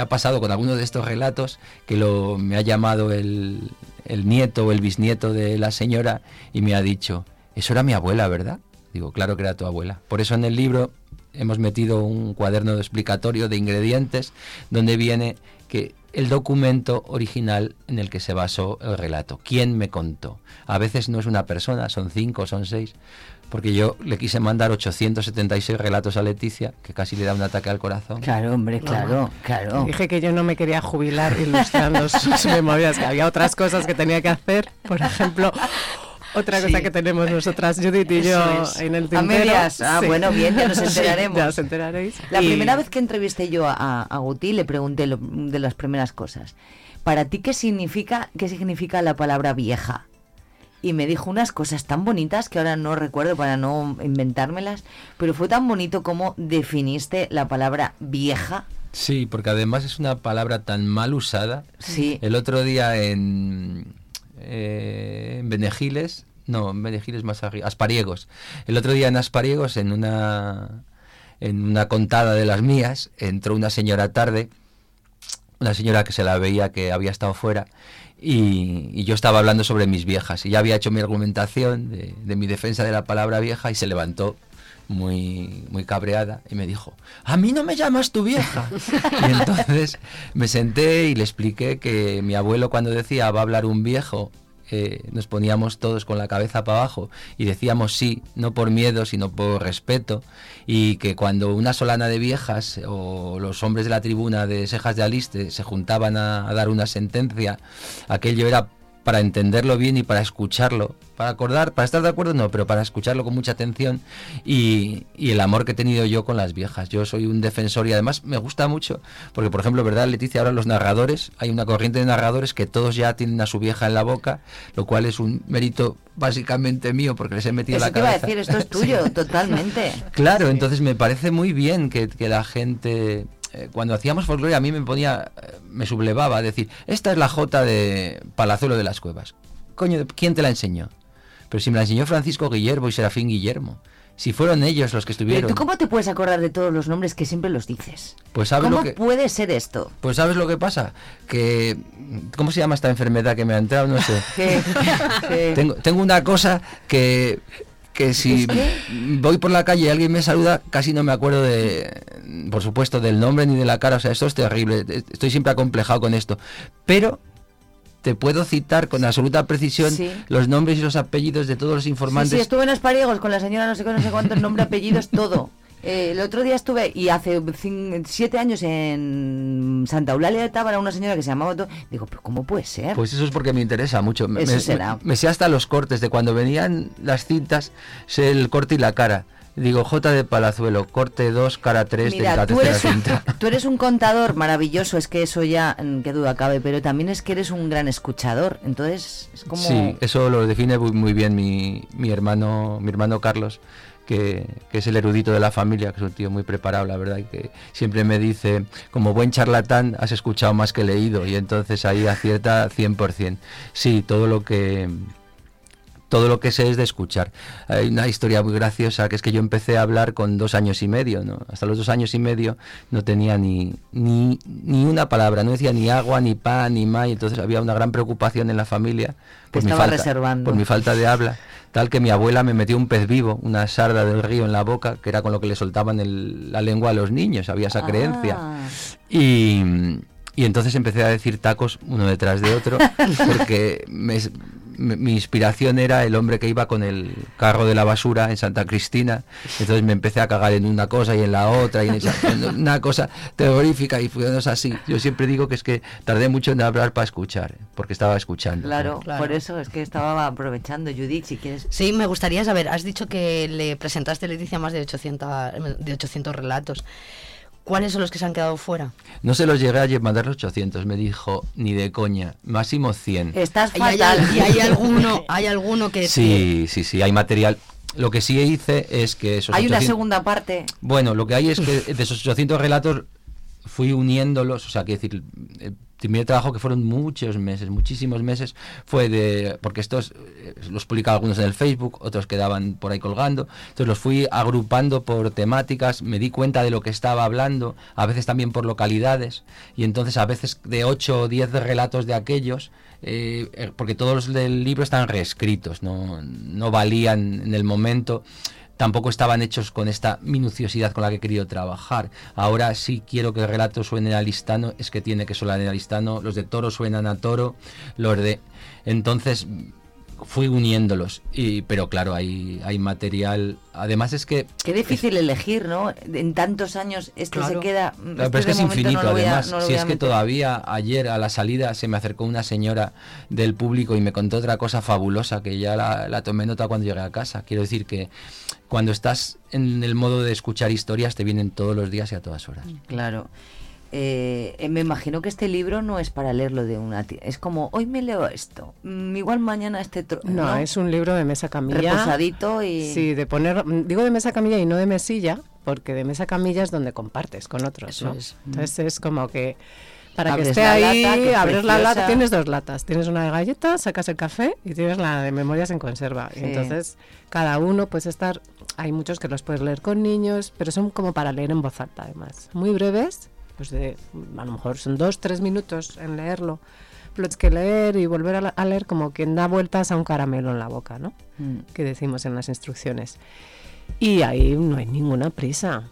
ha pasado con alguno de estos relatos que lo, me ha llamado el, el nieto o el bisnieto de la señora y me ha dicho, eso era mi abuela, ¿verdad? Digo, claro que era tu abuela. Por eso en el libro hemos metido un cuaderno de explicatorio de ingredientes donde viene que el documento original en el que se basó el relato. ¿Quién me contó? A veces no es una persona, son cinco, son seis, porque yo le quise mandar 876 relatos a Leticia, que casi le da un ataque al corazón. Claro, hombre, claro, claro. Dije que yo no me quería jubilar ilustrando sus memorias, que había otras cosas que tenía que hacer. Por ejemplo, otra cosa que tenemos nosotras, Judith y yo, es. en el A tintero. medias. Ah, bueno, bien, ya nos Sí, enteraremos. ya os enteraréis. La Y- primera vez que entrevisté yo a, a Guti le pregunté lo- de las primeras cosas. ¿Para ti qué significa, qué significa la palabra vieja? Y me dijo unas cosas tan bonitas que ahora no recuerdo para no inventármelas, pero fue tan bonito como definiste la palabra vieja. Sí, porque además es una palabra tan mal usada. Sí. El otro día en, eh, en Benegiles, no, en Benegiles más arriba, Aspariegos. El otro día en Aspariegos, en una, en una contada de las mías, entró una señora tarde, una señora que se la veía que había estado fuera, y, yo estaba hablando sobre mis viejas. Y ya había hecho mi argumentación de mi defensa de la palabra vieja y se levantó muy, muy cabreada y me dijo, a mí no me llamas tu vieja. y entonces me senté y le expliqué que mi abuelo cuando decía va a hablar un viejo, eh, nos poníamos todos con la cabeza para abajo y decíamos sí, no por miedo, sino por respeto, y que cuando una solana de viejas o los hombres de la tribuna de Cejas de Aliste se juntaban a, a dar una sentencia, aquello era para entenderlo bien y para escucharlo, para acordar, para estar de acuerdo no, pero para escucharlo con mucha atención y, y el amor que he tenido yo con las viejas. Yo soy un defensor y además me gusta mucho, porque por ejemplo, ¿verdad, Leticia? Ahora los narradores, hay una corriente de narradores que todos ya tienen a su vieja en la boca, lo cual es un mérito básicamente mío, porque les he metido Eso la te iba a cabeza. decir, esto es tuyo, totalmente. Claro, entonces me parece muy bien que, que la gente, eh, cuando hacíamos folclore, a mí me ponía, me sublevaba a decir, esta es la Jota de Palazuelo de las Cuevas. Coño, ¿quién te la enseñó? Pero si me la enseñó Francisco Guillermo y Serafín Guillermo. Si fueron ellos los que Pero estuvieron. ¿tú cómo te puedes acordar de todos los nombres que siempre los dices? Pues sabes ¿Cómo lo que. puede ser esto? Pues sabes lo que pasa, que ¿cómo se llama esta enfermedad que me ha entrado? No sé. Tengo, tengo una cosa que que si voy por la calle y alguien me saluda, casi no me acuerdo de, por supuesto, del nombre ni de la cara. O sea, esto es terrible. Estoy siempre acomplejado con esto. Pero te puedo citar con absoluta precisión Sí. los nombres y los apellidos de todos los informantes. sí, estuve en Espariegos con la señora no sé qué, no sé cuántos nombre, apellidos, todo. Eh, el otro día estuve, y hace siete años en Santa Eulalia de Tábara, una señora que se llamaba... Digo, pero ¿cómo puede ser? Pues eso es porque me interesa mucho. Me, Eso me- será. me sé hasta los cortes de cuando venían las cintas, sé el corte y la cara. Digo, J de Palazuelo, corte 2, cara 3 de la tú eres, cinta. tú eres un contador maravilloso, es que eso ya, mm, qué duda cabe, pero también es que eres un gran escuchador, entonces es como... Sí, eso lo define muy, muy bien mi, mi hermano, mi hermano Carlos, que, que es el erudito de la familia, que es un tío muy preparado, la verdad, y que siempre me dice, como buen charlatán, has escuchado más que leído, y entonces ahí acierta 100%. Sí, todo lo que todo lo que sé es de escuchar. Hay una historia muy graciosa que es que yo empecé a hablar con dos años y medio, ¿no? Hasta los dos años y medio no tenía ni, ni, ni una palabra, no decía ni agua, ni pan, ni más, y entonces había una gran preocupación en la familia por mi, falta, reservando. por mi falta de habla, tal que mi abuela me metió un pez vivo, una sarda del río en la boca, que era con lo que le soltaban el- la lengua a los niños, había esa creencia. Ah. Y, y entonces empecé a decir tacos uno detrás de otro, porque me- me- mi inspiración era el hombre que iba con el carro de la basura en Santa Cristina. Entonces me empecé a cagar en una cosa y en la otra, y en esa- en una cosa terrorífica y fue así. Yo siempre digo que es que tardé mucho en hablar para escuchar, porque estaba escuchando. Claro, por eso es que estaba aprovechando, Judith, si quieres... Sí, me gustaría saber, has dicho que le presentaste, Leticia, más de 800, de 800 relatos. ¿Cuáles son los que se han quedado fuera? No se los llegué a mandar los 800, me dijo, ni de coña, máximo 100. Estás ¿Y hay, fatal. y hay alguno, hay alguno que... Sí, sí, sí, hay material. Lo que sí hice es que esos Hay una 800 segunda parte. Bueno, lo que hay es que de esos 800 relatos fui uniéndolos, o sea, quiero decir, el primer trabajo que fueron muchos meses, muchísimos meses, fue de, porque estos eh, los publicaba algunos en el Facebook, otros quedaban por ahí colgando, entonces los fui agrupando por temáticas, me di cuenta de lo que estaba hablando, a veces también por localidades, y entonces a veces de 8 o 10 relatos de aquellos, eh, eh, porque todos los del libro están reescritos, no, no valían en el momento tampoco estaban hechos con esta minuciosidad con la que he querido trabajar. Ahora sí quiero que el relato suene a listano, es que tiene que sonar a listano, los de toro suenan a toro, los de... Entonces fui uniéndolos, y, pero claro, hay, hay material... Además es que... Qué difícil elegir, ¿no? En tantos años este se Claro. queda... Claro, este pero es que es infinito, no a- además. no si es que todavía ayer a la salida se me acercó una señora del público y me contó otra cosa fabulosa que ya la, la tomé nota cuando llegué a casa. Quiero decir que cuando estás en el modo de escuchar historias te vienen todos los días y a todas horas. Claro. Eh, eh, me imagino que este libro no es para leerlo de una tía. Es como, hoy me leo esto, mm, igual mañana este... tro- No, es un libro de mesa camilla. Reposadito y... Sí, de poner, mm, digo de mesa camilla y no de mesilla, porque de mesa camilla es donde compartes con otros, Eso ¿no? es. Entonces es como que para Abres que esté ahí, lata, abres la lata, tienes dos latas, tienes una de galletas, sacas el café y tienes la de memorias en conserva. Y entonces cada uno puede estar, hay muchos que los puedes leer con niños, pero son como para leer en voz alta además, muy breves, pues de, a lo mejor son dos, tres minutos en leerlo. Pero es que leer y volver a, la- a leer como quien da vueltas a un caramelo en la boca, ¿no? Mm. que decimos en las instrucciones. Y ahí no hay ninguna prisa.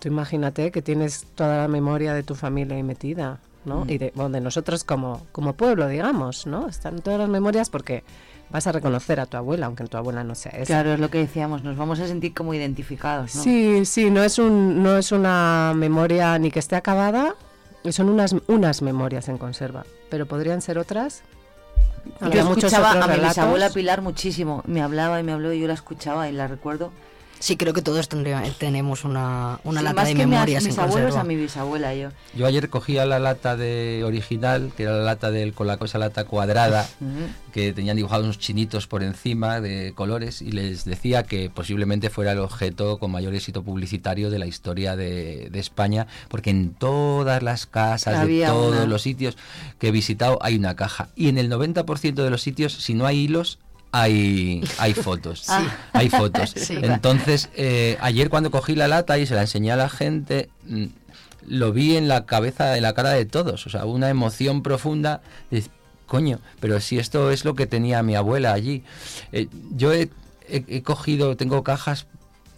Tú imagínate que tienes toda la memoria de tu familia ahí metida, ¿no? Mm. Y de, bueno, de nosotros como, como pueblo, digamos, ¿no? Están todas las memorias porque vas a reconocer a tu abuela, aunque tu abuela no sea esa. Claro, es lo que decíamos, nos vamos a sentir como identificados, ¿no? Sí, sí, no es, un, no es una memoria ni que esté acabada, son unas, unas memorias en conserva, pero podrían ser otras. Yo Habrá muchos escuchaba a mi bisabuela Pilar muchísimo. Me hablaba y me habló y yo la escuchaba y la recuerdo. Sí, creo que todos tendría- tenemos una, una Sí, lata más de memorias mis en abuelos a mi bisabuela yo. Yo ayer cogía la lata de original, que era la lata del, con la cosa lata cuadrada, que tenían dibujados unos chinitos por encima de colores, y les decía que posiblemente fuera el objeto con mayor éxito publicitario de la historia de, de España, porque en todas las casas, de Había todos una. los sitios que he visitado, hay una caja. Y en el 90% de los sitios, si no hay hilos, hay, hay fotos. Ah. Hay fotos. Sí. Entonces, eh, ayer cuando cogí la lata y se la enseñé a la gente, mm, lo vi en la cabeza, en la cara de todos. O sea, una emoción profunda. de, coño, pero si esto es lo que tenía mi abuela allí. Eh, yo he, he- he cogido, tengo cajas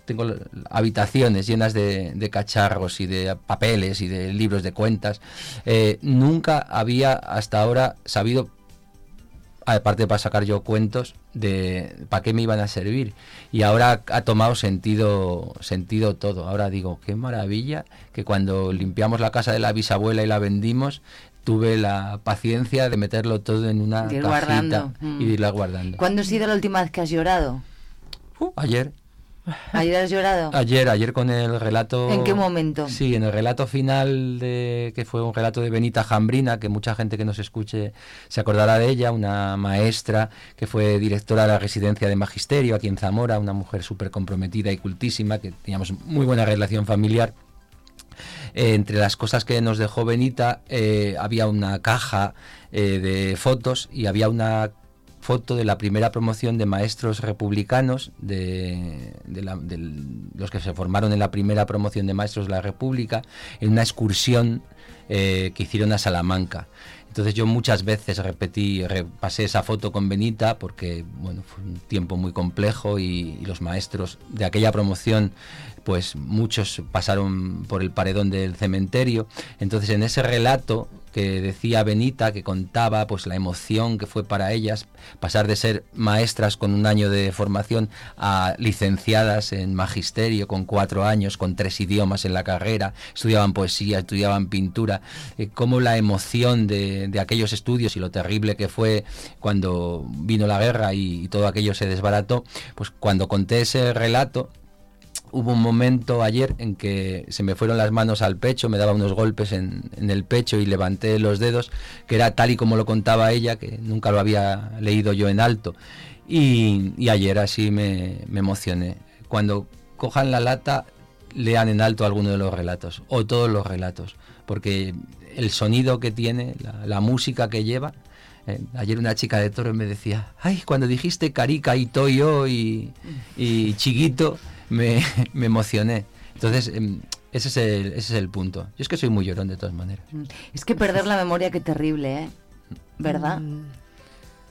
tengo habitaciones llenas de, de cacharros y de papeles y de libros de cuentas. Eh, nunca había hasta ahora sabido aparte para sacar yo cuentos de para qué me iban a servir y ahora ha tomado sentido sentido todo ahora digo qué maravilla que cuando limpiamos la casa de la bisabuela y la vendimos tuve la paciencia de meterlo todo en una De ir cajita guardando, mm. y de irla guardando ¿Cuándo ha sido la última vez que has llorado? ayer ¿Ayer has llorado? Ayer, ayer con el relato... ¿En qué momento? Sí, en el relato final, de que fue un relato de Benita Jambrina, que mucha gente que nos escuche se acordará de ella, una maestra que fue directora de la residencia de magisterio aquí en Zamora, una mujer súper comprometida y cultísima, que teníamos muy buena relación familiar. Eh, entre las cosas que nos dejó Benita eh, había una caja eh, de fotos y había una foto de la primera promoción de maestros republicanos, de, la- los que se formaron en la primera promoción de maestros de la República, en una excursión eh, que hicieron a Salamanca. Entonces yo muchas veces repetí, repasé esa foto con Benita porque bueno, fue un tiempo muy complejo y los maestros de aquella promoción pues muchos pasaron por el paredón del cementerio. Entonces en ese relato que decía Benita, que contaba pues la emoción que fue para ellas pasar de ser maestras con un año de formación a licenciadas en magisterio con cuatro años, con tres idiomas en la carrera, estudiaban poesía, estudiaban pintura, eh, cómo la emoción de, de aquellos estudios y lo terrible que fue cuando vino la guerra y, y todo aquello se desbarató, pues cuando conté ese relato, hubo un momento ayer en que se me fueron las manos al pecho, me daba unos golpes en, el pecho y levanté los dedos, que era tal y como lo contaba ella, que nunca lo había leído yo en alto. Y, ayer así me, me emocioné. Cuando cojan la lata, lean en alto alguno de los relatos, o todos los relatos, porque el sonido que tiene, la, música que lleva, eh, ayer una chica de toro me decía, ay, cuando dijiste Carica y Toyo y, y Chiquito, me, me emocioné. Entonces, em, ese es, el, ese es el punto. Yo es que soy muy llorón de todas maneras. Mm. Es que perder la memoria, qué terrible, ¿eh? ¿Verdad?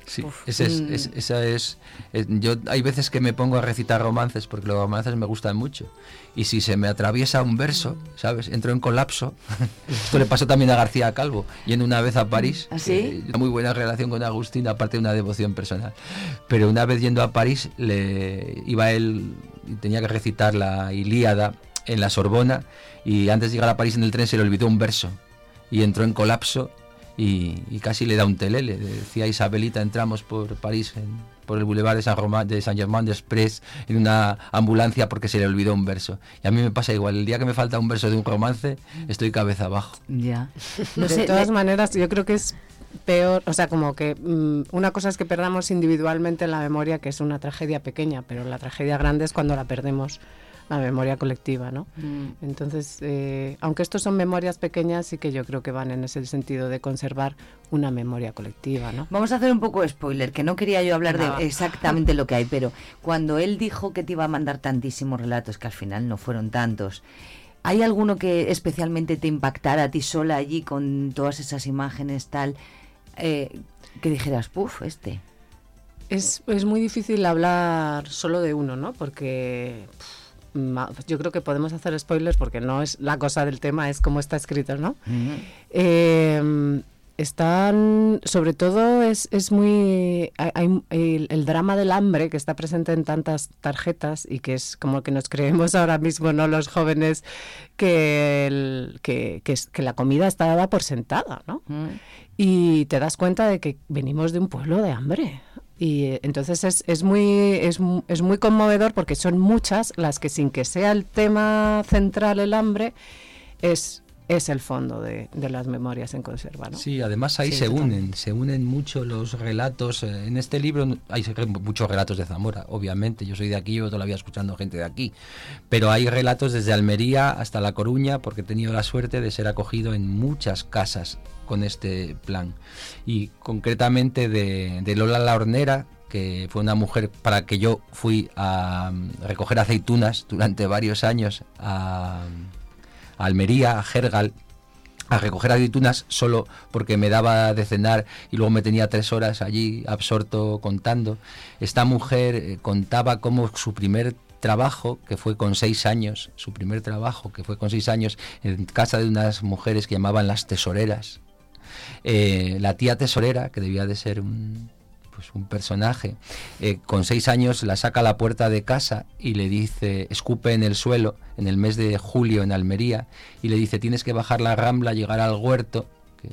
Sí, ese es, es- esa es, es- Yo hay veces que me pongo a recitar romances porque los romances me gustan mucho. Y si se me atraviesa un verso, ¿sabes? Entro en colapso. Esto le pasó también a García Calvo, yendo una vez a París. ¿Ah, sí? que Una muy buena relación con Agustín, aparte de una devoción personal. Pero una vez yendo a París, le iba él y tenía que recitar la Ilíada en la Sorbona. Y antes de llegar a París en el tren se le olvidó un verso. Y entró en colapso y, y casi le da un telele. Le decía a Isabelita, entramos por París, en- por el boulevard de San, Roma- de San Germain des en una ambulancia porque se le olvidó un verso. Y a mí me pasa igual, el día que me falta un verso de un romance, estoy cabeza abajo. Ya. de todas maneras, yo creo que es peor, o sea, como que mm, una cosa es que perdamos individualmente la memoria, que es una tragedia pequeña, pero la tragedia grande es cuando la perdemos la memoria colectiva, ¿no? Mm. Entonces, eh, aunque estos son memorias pequeñas, sí que yo creo que van en ese sentido de conservar una memoria colectiva, ¿no? Vamos a hacer un poco de spoiler, que no quería yo hablar No. de exactamente lo que hay, pero cuando él dijo que te iba a mandar tantísimos relatos, que al final no fueron tantos, ¿hay alguno que especialmente te impactara a ti sola allí con todas esas imágenes tal, eh, que dijeras, puf, este? Es, es muy difícil hablar solo de uno, ¿no? Porque pff, yo creo que podemos hacer spoilers porque no es la cosa del tema, es cómo está escrito, ¿no? Eh, están, sobre todo, es, es muy. Hay, hay el, el drama del hambre que está presente en tantas tarjetas y que es como que nos creemos ahora mismo, ¿no? Los jóvenes, que, el- que, que, que la comida está dada por sentada, ¿no? Y te das cuenta de que venimos de un pueblo de hambre. Y eh, entonces es, es, muy, es, es muy conmovedor porque son muchas las que sin que sea el tema central el hambre, es, es el fondo de, de las memorias en conserva. ¿no? Sí, además ahí Sí, se unen, se unen mucho los relatos. eh, En este libro hay muchos relatos de Zamora, obviamente. Yo soy de aquí, yo todavía escuchando gente de aquí. Pero hay relatos desde Almería hasta La Coruña, porque he tenido la suerte de ser acogido en muchas casas con este plan. Y concretamente de, de Lola la Hornera, que fue una mujer para que yo fui a mm, recoger aceitunas durante varios años a, Almería, a Gergal, a recoger aceitunas solo porque me daba de cenar y luego me tenía tres horas allí absorto contando. Esta mujer eh, contaba cómo su primer trabajo, que fue con seis años, su primer trabajo, que fue con seis años, en casa de unas mujeres que llamaban las tesoreras. Eh, la tía tesorera, que debía de ser un, pues un personaje, eh, con seis años la saca a la puerta de casa y le dice, escupe en el suelo, en el mes de julio en Almería, y le dice, tienes que bajar la rambla, llegar al huerto, que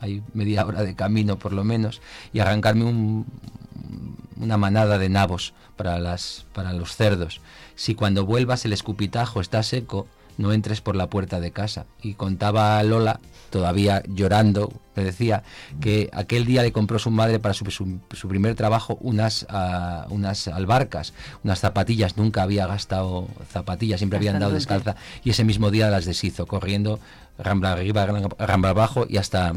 hay media hora de camino por lo menos, y arrancarme un, una manada de nabos para, las, para los cerdos. Si cuando vuelvas el escupitajo está seco, no entres por la puerta de casa. Y contaba a Lola, todavía llorando, me decía que aquel día le compró su madre para su, su- su primer trabajo unas, ah, unas albarcas, unas zapatillas. Nunca había gastado zapatillas, siempre había andado descalza. Y ese mismo día las deshizo, corriendo, rambla arriba, rambla abajo y hasta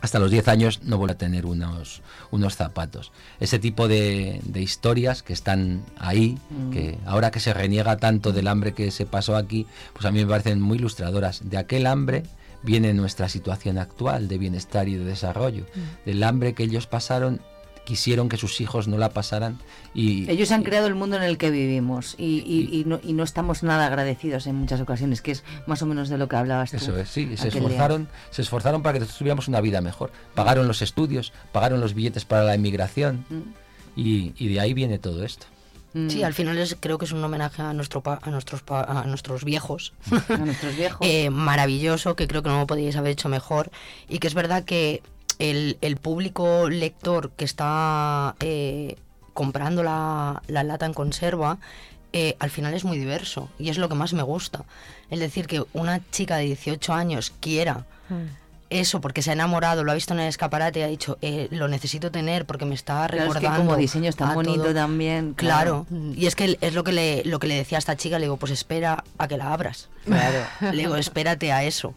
hasta los 10 años no vuelve a tener unos, unos zapatos. Ese tipo de, de historias que están ahí, Mm. que ahora que se reniega tanto del hambre que se pasó aquí, pues a mí me parecen muy ilustradoras. De aquel hambre viene nuestra situación actual de bienestar y de desarrollo. Del hambre que ellos pasaron, quisieron que sus hijos no la pasaran y... Ellos han creado el mundo en el que vivimos y, y- y no, y no estamos nada agradecidos en muchas ocasiones, que es más o menos de lo que hablabas tú. Eso es, sí, se día. esforzaron, se esforzaron para que tuviéramos una vida mejor. Pagaron los estudios, pagaron los billetes para la inmigración y, y de ahí viene todo esto. Sí, al final es, creo que es un homenaje a, nuestro pa- a, nuestros pa- a nuestros viejos. A nuestros viejos. Eh, maravilloso, que creo que no lo podíais haber hecho mejor. Y que es verdad que el, público lector que está eh, comprando la, la lata en conserva, eh, al final es muy diverso. Y es lo que más me gusta. Es decir, que una chica de 18 años quiera eso porque se ha enamorado, lo ha visto en el escaparate y ha dicho, eh, lo necesito tener porque me está Claro, es que recordando. como diseño es tan a bonito todo". también, Claro. claro. Y es que es lo que le, lo que le decía a esta chica, le digo, pues espera a que la abras. Claro. Le digo, espérate a eso.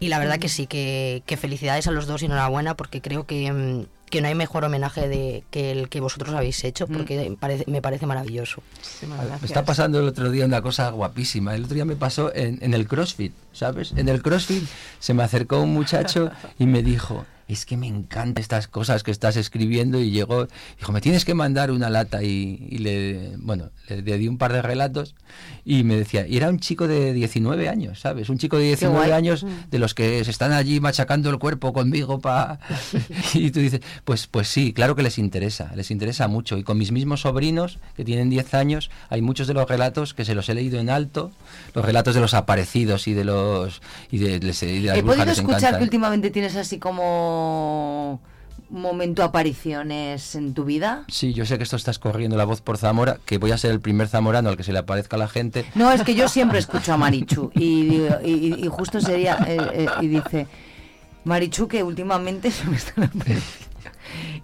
Y la verdad que sí, que, que felicidades a los dos y enhorabuena porque creo que, mm, que no hay mejor homenaje de, que el que vosotros habéis hecho porque parece- me parece maravilloso. Me está pasando el otro día una cosa guapísima. El otro día me pasó en, en el CrossFit, ¿sabes? En el CrossFit se me acercó un muchacho y me dijo, es que me encantan estas cosas que estás escribiendo y llegó, dijo, me tienes que mandar una lata y, y le, bueno, le, le di un par de relatos y me decía, y era un chico de 19 años, ¿sabes? Un chico de 19 guay. años de los que se están allí machacando el cuerpo conmigo para... y tú dices, pues, pues sí, claro que les interesa, les interesa mucho. Y con mis mismos sobrinos, que tienen 10 años, hay muchos de los relatos que se los he leído en alto, los relatos de los aparecidos y de los... Y de, de las He podido escuchar encantan. que últimamente tienes así como momento apariciones en tu vida. Sí, yo sé que esto estás corriendo la voz por Zamora, que voy a ser el primer zamorano al que se le aparezca a la gente. No, es que yo siempre escucho a Marichu y, y justo sería eh, eh, y dice Marichu que últimamente se me están apareciendo.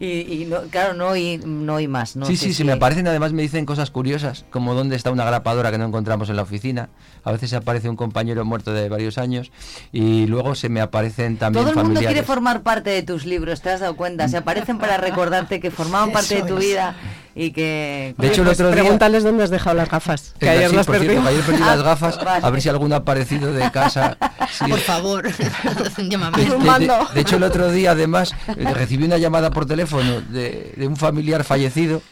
Y, y no, claro no y no y más no sí, sé sí, si- sí, me aparecen, además me dicen cosas curiosas, como dónde está una grapadora que no encontramos en la oficina. A veces se aparece un compañero muerto de varios años y luego se me aparecen también todo el mundo quiere formar parte de tus libros, ¿te has dado cuenta? Se aparecen para recordarte que formaban parte de tu es. vida y que... De hecho, el otro día- Pregúntales dónde has dejado las gafas. Que Es ayer las cierto, perdí. que ayer perdí las gafas, Vale. a ver si alguno ha aparecido de casa. Sí. Por favor, llámame. De, de- de- de hecho, el otro día, además, eh, recibí una llamada por teléfono de, de un familiar fallecido.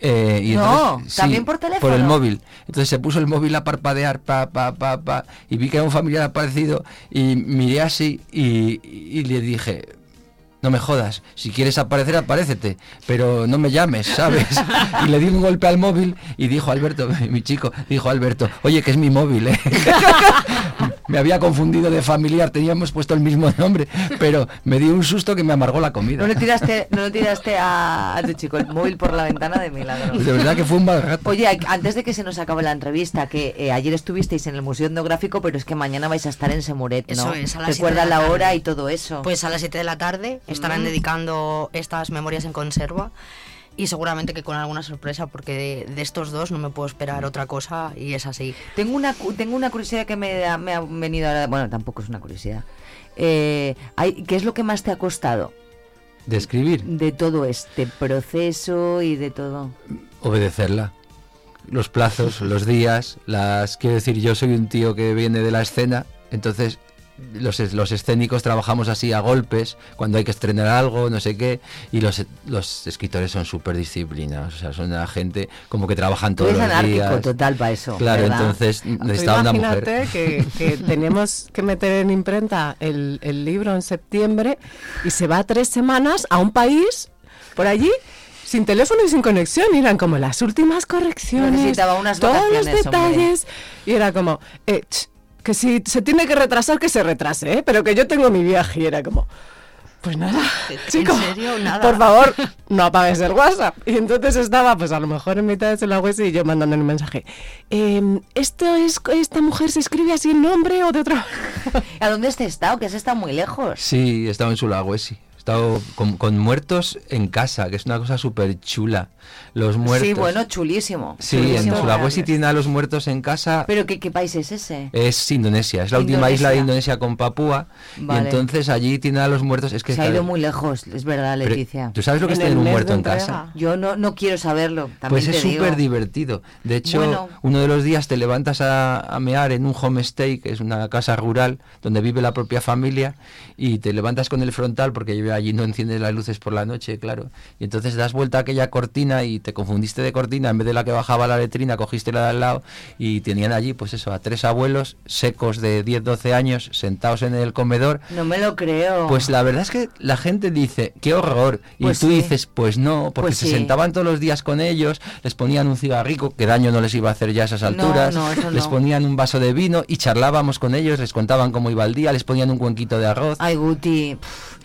eh, y No, entonces- ¿también por Por el teléfono? móvil. Entonces se puso el móvil a parpadear, pa, pa, pa, pa, y vi que era un familiar aparecido, y miré así y, y le dije, no me jodas, si quieres aparecer, aparécete, pero no me llames, ¿sabes? Y le di un golpe al móvil y dijo Alberto, mi chico, dijo Alberto, oye, que es mi móvil, ¿eh? Me había confundido de familiar, teníamos puesto el mismo nombre, pero me dio un susto que me amargó la comida. No le tiraste, no le tiraste a, a tu chico el móvil por la ventana de milagro. De verdad que fue un mal rato. Oye, antes de que se nos acabe la entrevista, que eh, ayer estuvisteis en el Museo Etnográfico, pero es que mañana vais a estar en Semuret, ¿no? Eso es, a las Recuerda siete de la la hora y todo eso. Pues a las 7 de la tarde estarán dedicando estas memorias en conserva y seguramente que con alguna sorpresa porque de, de estos dos no me puedo esperar otra cosa y es así. Tengo una, tengo una curiosidad que me, ha- me ha venido ahora. Bueno, tampoco es una curiosidad. Eh, hay- ¿Qué es lo que más te ha costado De escribir, de todo este proceso y de todo? obedecerla. Los plazos, los días, las... Quiero decir, yo soy un tío que viene de la escena, entonces los, es- los escénicos trabajamos así a golpes, cuando hay que estrenar algo, no sé qué, y los, los escritores son súper disciplinados, o sea, son una gente como que trabajan todos eres los anárquico días. total para eso. Claro, ¿verdad? entonces Tú necesitaba una imagínate mujer. que, que tenemos que meter en imprenta el, el libro en septiembre y se va tres semanas a un país por allí sin teléfono y sin conexión. Y eran como las últimas correcciones, Necesitaba unas todos los hombre. detalles. Y era como, eh, ch, que si se tiene que retrasar, que se retrase, ¿eh? pero que yo tengo mi viaje. Y era como, Pues nada, ¿En chico, serio? Nada. por favor, no apagues el WhatsApp. Y entonces estaba, pues a lo mejor en mitad de la web y yo mandando un mensaje. Em, ¿Esto es, esta mujer se escribe así el nombre o de otra? ¿A dónde has estado? Que has estado muy lejos. Sí, he estado en Sulawesi. He estado con, con muertos en casa, que es una cosa súper chula. Los muertos. Sí, bueno, chulísimo. Sí, en chulísimo. Sulawesi tiene a los muertos en casa. ¿Pero qué, qué país es ese? Es Indonesia, es la última isla de Indonesia con Papúa. Vale. Y entonces allí tiene a los muertos. Es que Se ha ido muy lejos, es verdad, Pero, Leticia. ¿tú sabes lo que es En tener un muerto en casa? Yo no, no quiero saberlo, también Pues te es súper divertido. De hecho, Bueno. uno de los días te levantas a, a mear en un homestay, que es una casa rural donde vive la propia familia, y te levantas con el frontal, porque allí no enciendes las luces por la noche, claro. Y entonces das vuelta a aquella cortina y te confundiste de cortina, en vez de la que bajaba la letrina, cogiste la de al lado, y tenían allí, pues eso, a tres abuelos secos de 10, 12 años, sentados en el comedor, No me lo creo. pues la verdad es que la gente dice, qué horror. Y Pues tú sí. dices, pues no, porque Pues se sí. sentaban todos los días con ellos, les ponían un cigarrico, que daño no les iba a hacer ya a esas alturas, no, eso les no. ponían un vaso de vino y charlábamos con ellos, les contaban cómo iba el día, les ponían un cuenquito de arroz. Ay, Guti.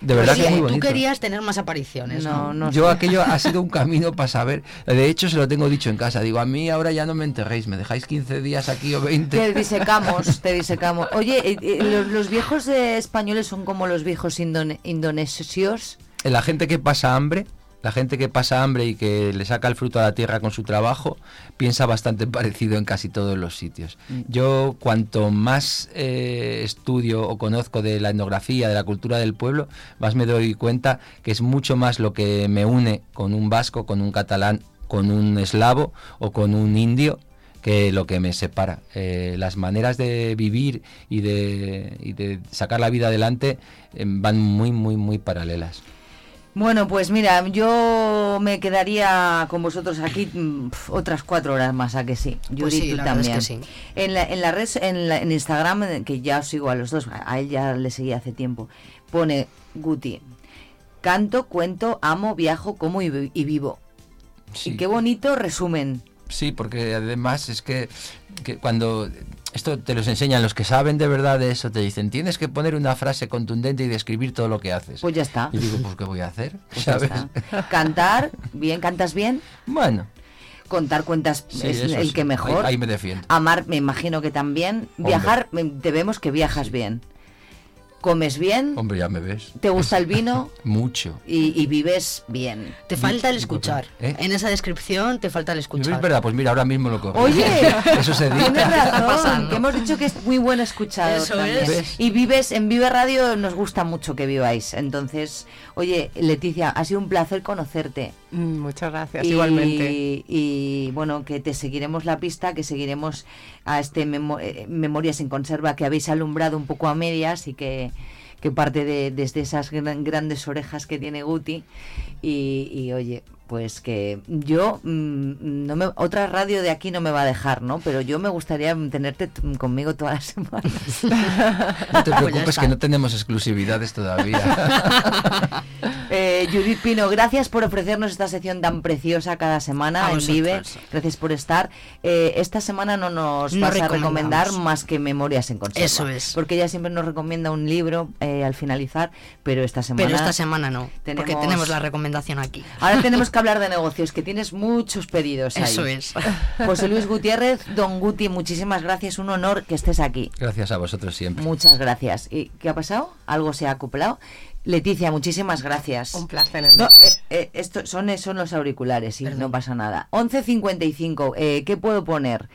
De verdad Oye, que muy tú querías tener más apariciones, ¿no? Yo aquello ha sido un camino para saber. De hecho, se lo tengo dicho en casa. Digo, a mí ahora ya no me enterréis, me dejáis 15 días aquí o 20. Te disecamos, te disecamos. Oye, eh, eh, los, los viejos españoles son como los viejos indone- indonesios. la gente que pasa hambre, la gente que pasa hambre y que le saca el fruto a la tierra con su trabajo, piensa bastante parecido en casi todos los sitios. Yo cuanto más eh, estudio o conozco de la etnografía, de la cultura del pueblo, más me doy cuenta que es mucho más lo que me une con un vasco, con un catalán, con un eslavo o con un indio que lo que me separa. Eh, las maneras de vivir y de, y de sacar la vida adelante eh, van muy, muy, muy paralelas. Bueno, pues mira, yo me quedaría con vosotros aquí mm, pf, otras cuatro horas más, ¿a que sí? Pues Judith, sí, tú la verdad es también. que sí. En la, en la red, en, la- en Instagram, eh, que ya os sigo a los dos, a él ya le seguí hace tiempo, pone Guti, canto, cuento, amo, viajo, como y, vi- y vivo. Y qué bonito resumen. Sí, porque además es que, que cuando esto te los enseñan los que saben de verdad de eso, te dicen, tienes que poner una frase contundente y describir todo lo que haces. Pues ya está. Y digo, pues ¿qué voy a hacer? Pues ya ¿Sabes? está. Cantar, bien, cantas bien. Bueno. Contar cuentas Sí, es el sí. que mejor. Ahí- ahí me defiendo. Amar, me imagino que también. Hombre. Viajar, te vemos que viajas bien. Comes bien, Hombre, ya me ves. te gusta el vino Mucho. y, y vives bien. Te falta el escuchar. ¿Eh? En esa descripción te falta el escuchar. Es verdad, pues mira, ahora mismo lo cojo. Oye, eso se tienes dice. razón, pasando? que hemos dicho que es muy buen escuchador Eso también. es. Y vives en Vive Radio, nos gusta mucho que viváis. Entonces, oye, Leticia, ha sido un placer conocerte. Mm, Muchas gracias, Y- igualmente. Y bueno, que te seguiremos la pista, que seguiremos a este memo- eh, Memorias en Conserva que habéis alumbrado un poco a medias y que, que parte de, desde esas gran- grandes orejas que tiene Guti. Y, y, oye, pues que yo, mm, no me, otra radio de aquí no me va a dejar, ¿no? Pero yo me gustaría tenerte conmigo todas las semanas. No te Pues preocupes que no tenemos exclusividades todavía. Eh, Judith Pino, gracias por ofrecernos esta sección tan preciosa cada semana A en vosotros. Vive. Gracias por estar. Eh, esta semana no nos No vas a recomendar más que Memorias en Conserva. Eso es. Porque ella siempre nos recomienda un libro eh, al finalizar, pero esta semana... Pero esta semana no, porque tenemos- tenemos la recomendación aquí. Ahora tenemos que hablar de negocios, que tienes muchos pedidos ahí. Eso es. José Luis Gutiérrez, Don Guti, muchísimas gracias. Un honor que estés aquí. Gracias a vosotros siempre. Muchas gracias. ¿Y qué ha pasado? ¿Algo se ha acoplado? Leticia, muchísimas gracias. Un placer No, eh, eh, esto son, son los auriculares, y no pasa nada. 11.55, eh, ¿qué puedo poner?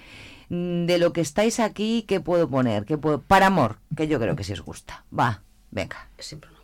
Mm, De lo que estáis aquí, ¿qué puedo poner? ¿Qué puedo? Para amor, que yo creo que sí os gusta. Va, venga. Siempre una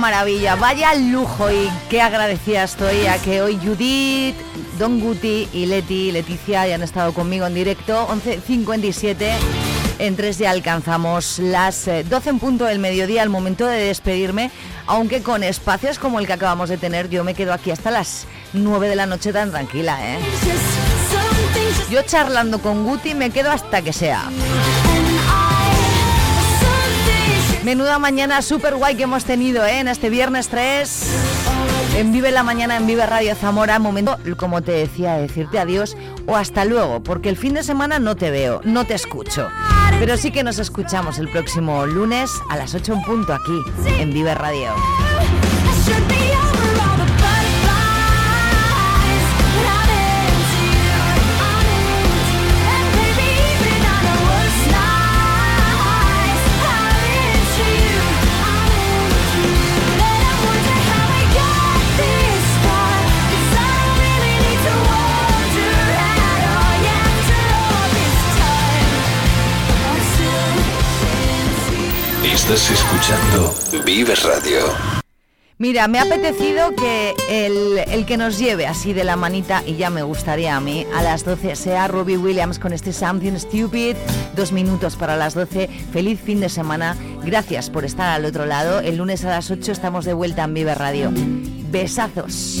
maravilla, vaya lujo y qué agradecida estoy a que hoy Judith, Don Guti y Leti, Leticia hayan estado conmigo en directo, 11.57. En tres ya alcanzamos las eh, 12 en punto del mediodía, al momento de despedirme, aunque con espacios como el que acabamos de tener, yo me quedo aquí hasta las 9 de la noche tan tranquila, ¿eh? Yo charlando con Guti me quedo hasta que sea. Menuda mañana super guay que hemos tenido ¿eh? en este viernes 3. En Vive la Mañana, en Vive Radio Zamora. Momento, como te decía, de decirte adiós o hasta luego, porque el fin de semana no te veo, no te escucho. Pero sí que nos escuchamos el próximo lunes a las 8 en punto aquí, en Vive Radio. Estás escuchando Vive Radio. Mira, me ha apetecido que el, el que nos lleve así de la manita, y ya me gustaría a mí, a las 12 sea Robbie Williams con este Something Stupid. Dos minutos para las 12. Feliz fin de semana. Gracias por estar al otro lado. El lunes a las 8 estamos de vuelta en Vive Radio. Besazos.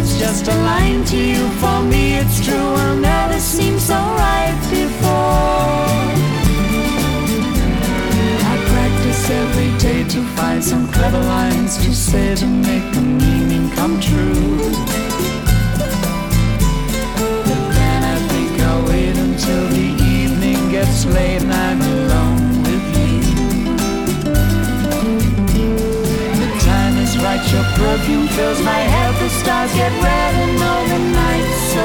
It's just a line to you, for me it's true. I'll never seem so right before. I practice every day to find some clever lines to say to make the meaning come true. But then I think I'll wait until the evening gets late and I'm alone right, your perfume fills my head, the stars get red and all the nights so.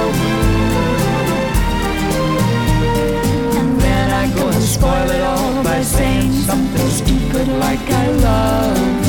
And then I go and spoil it all by saying something stupid like I love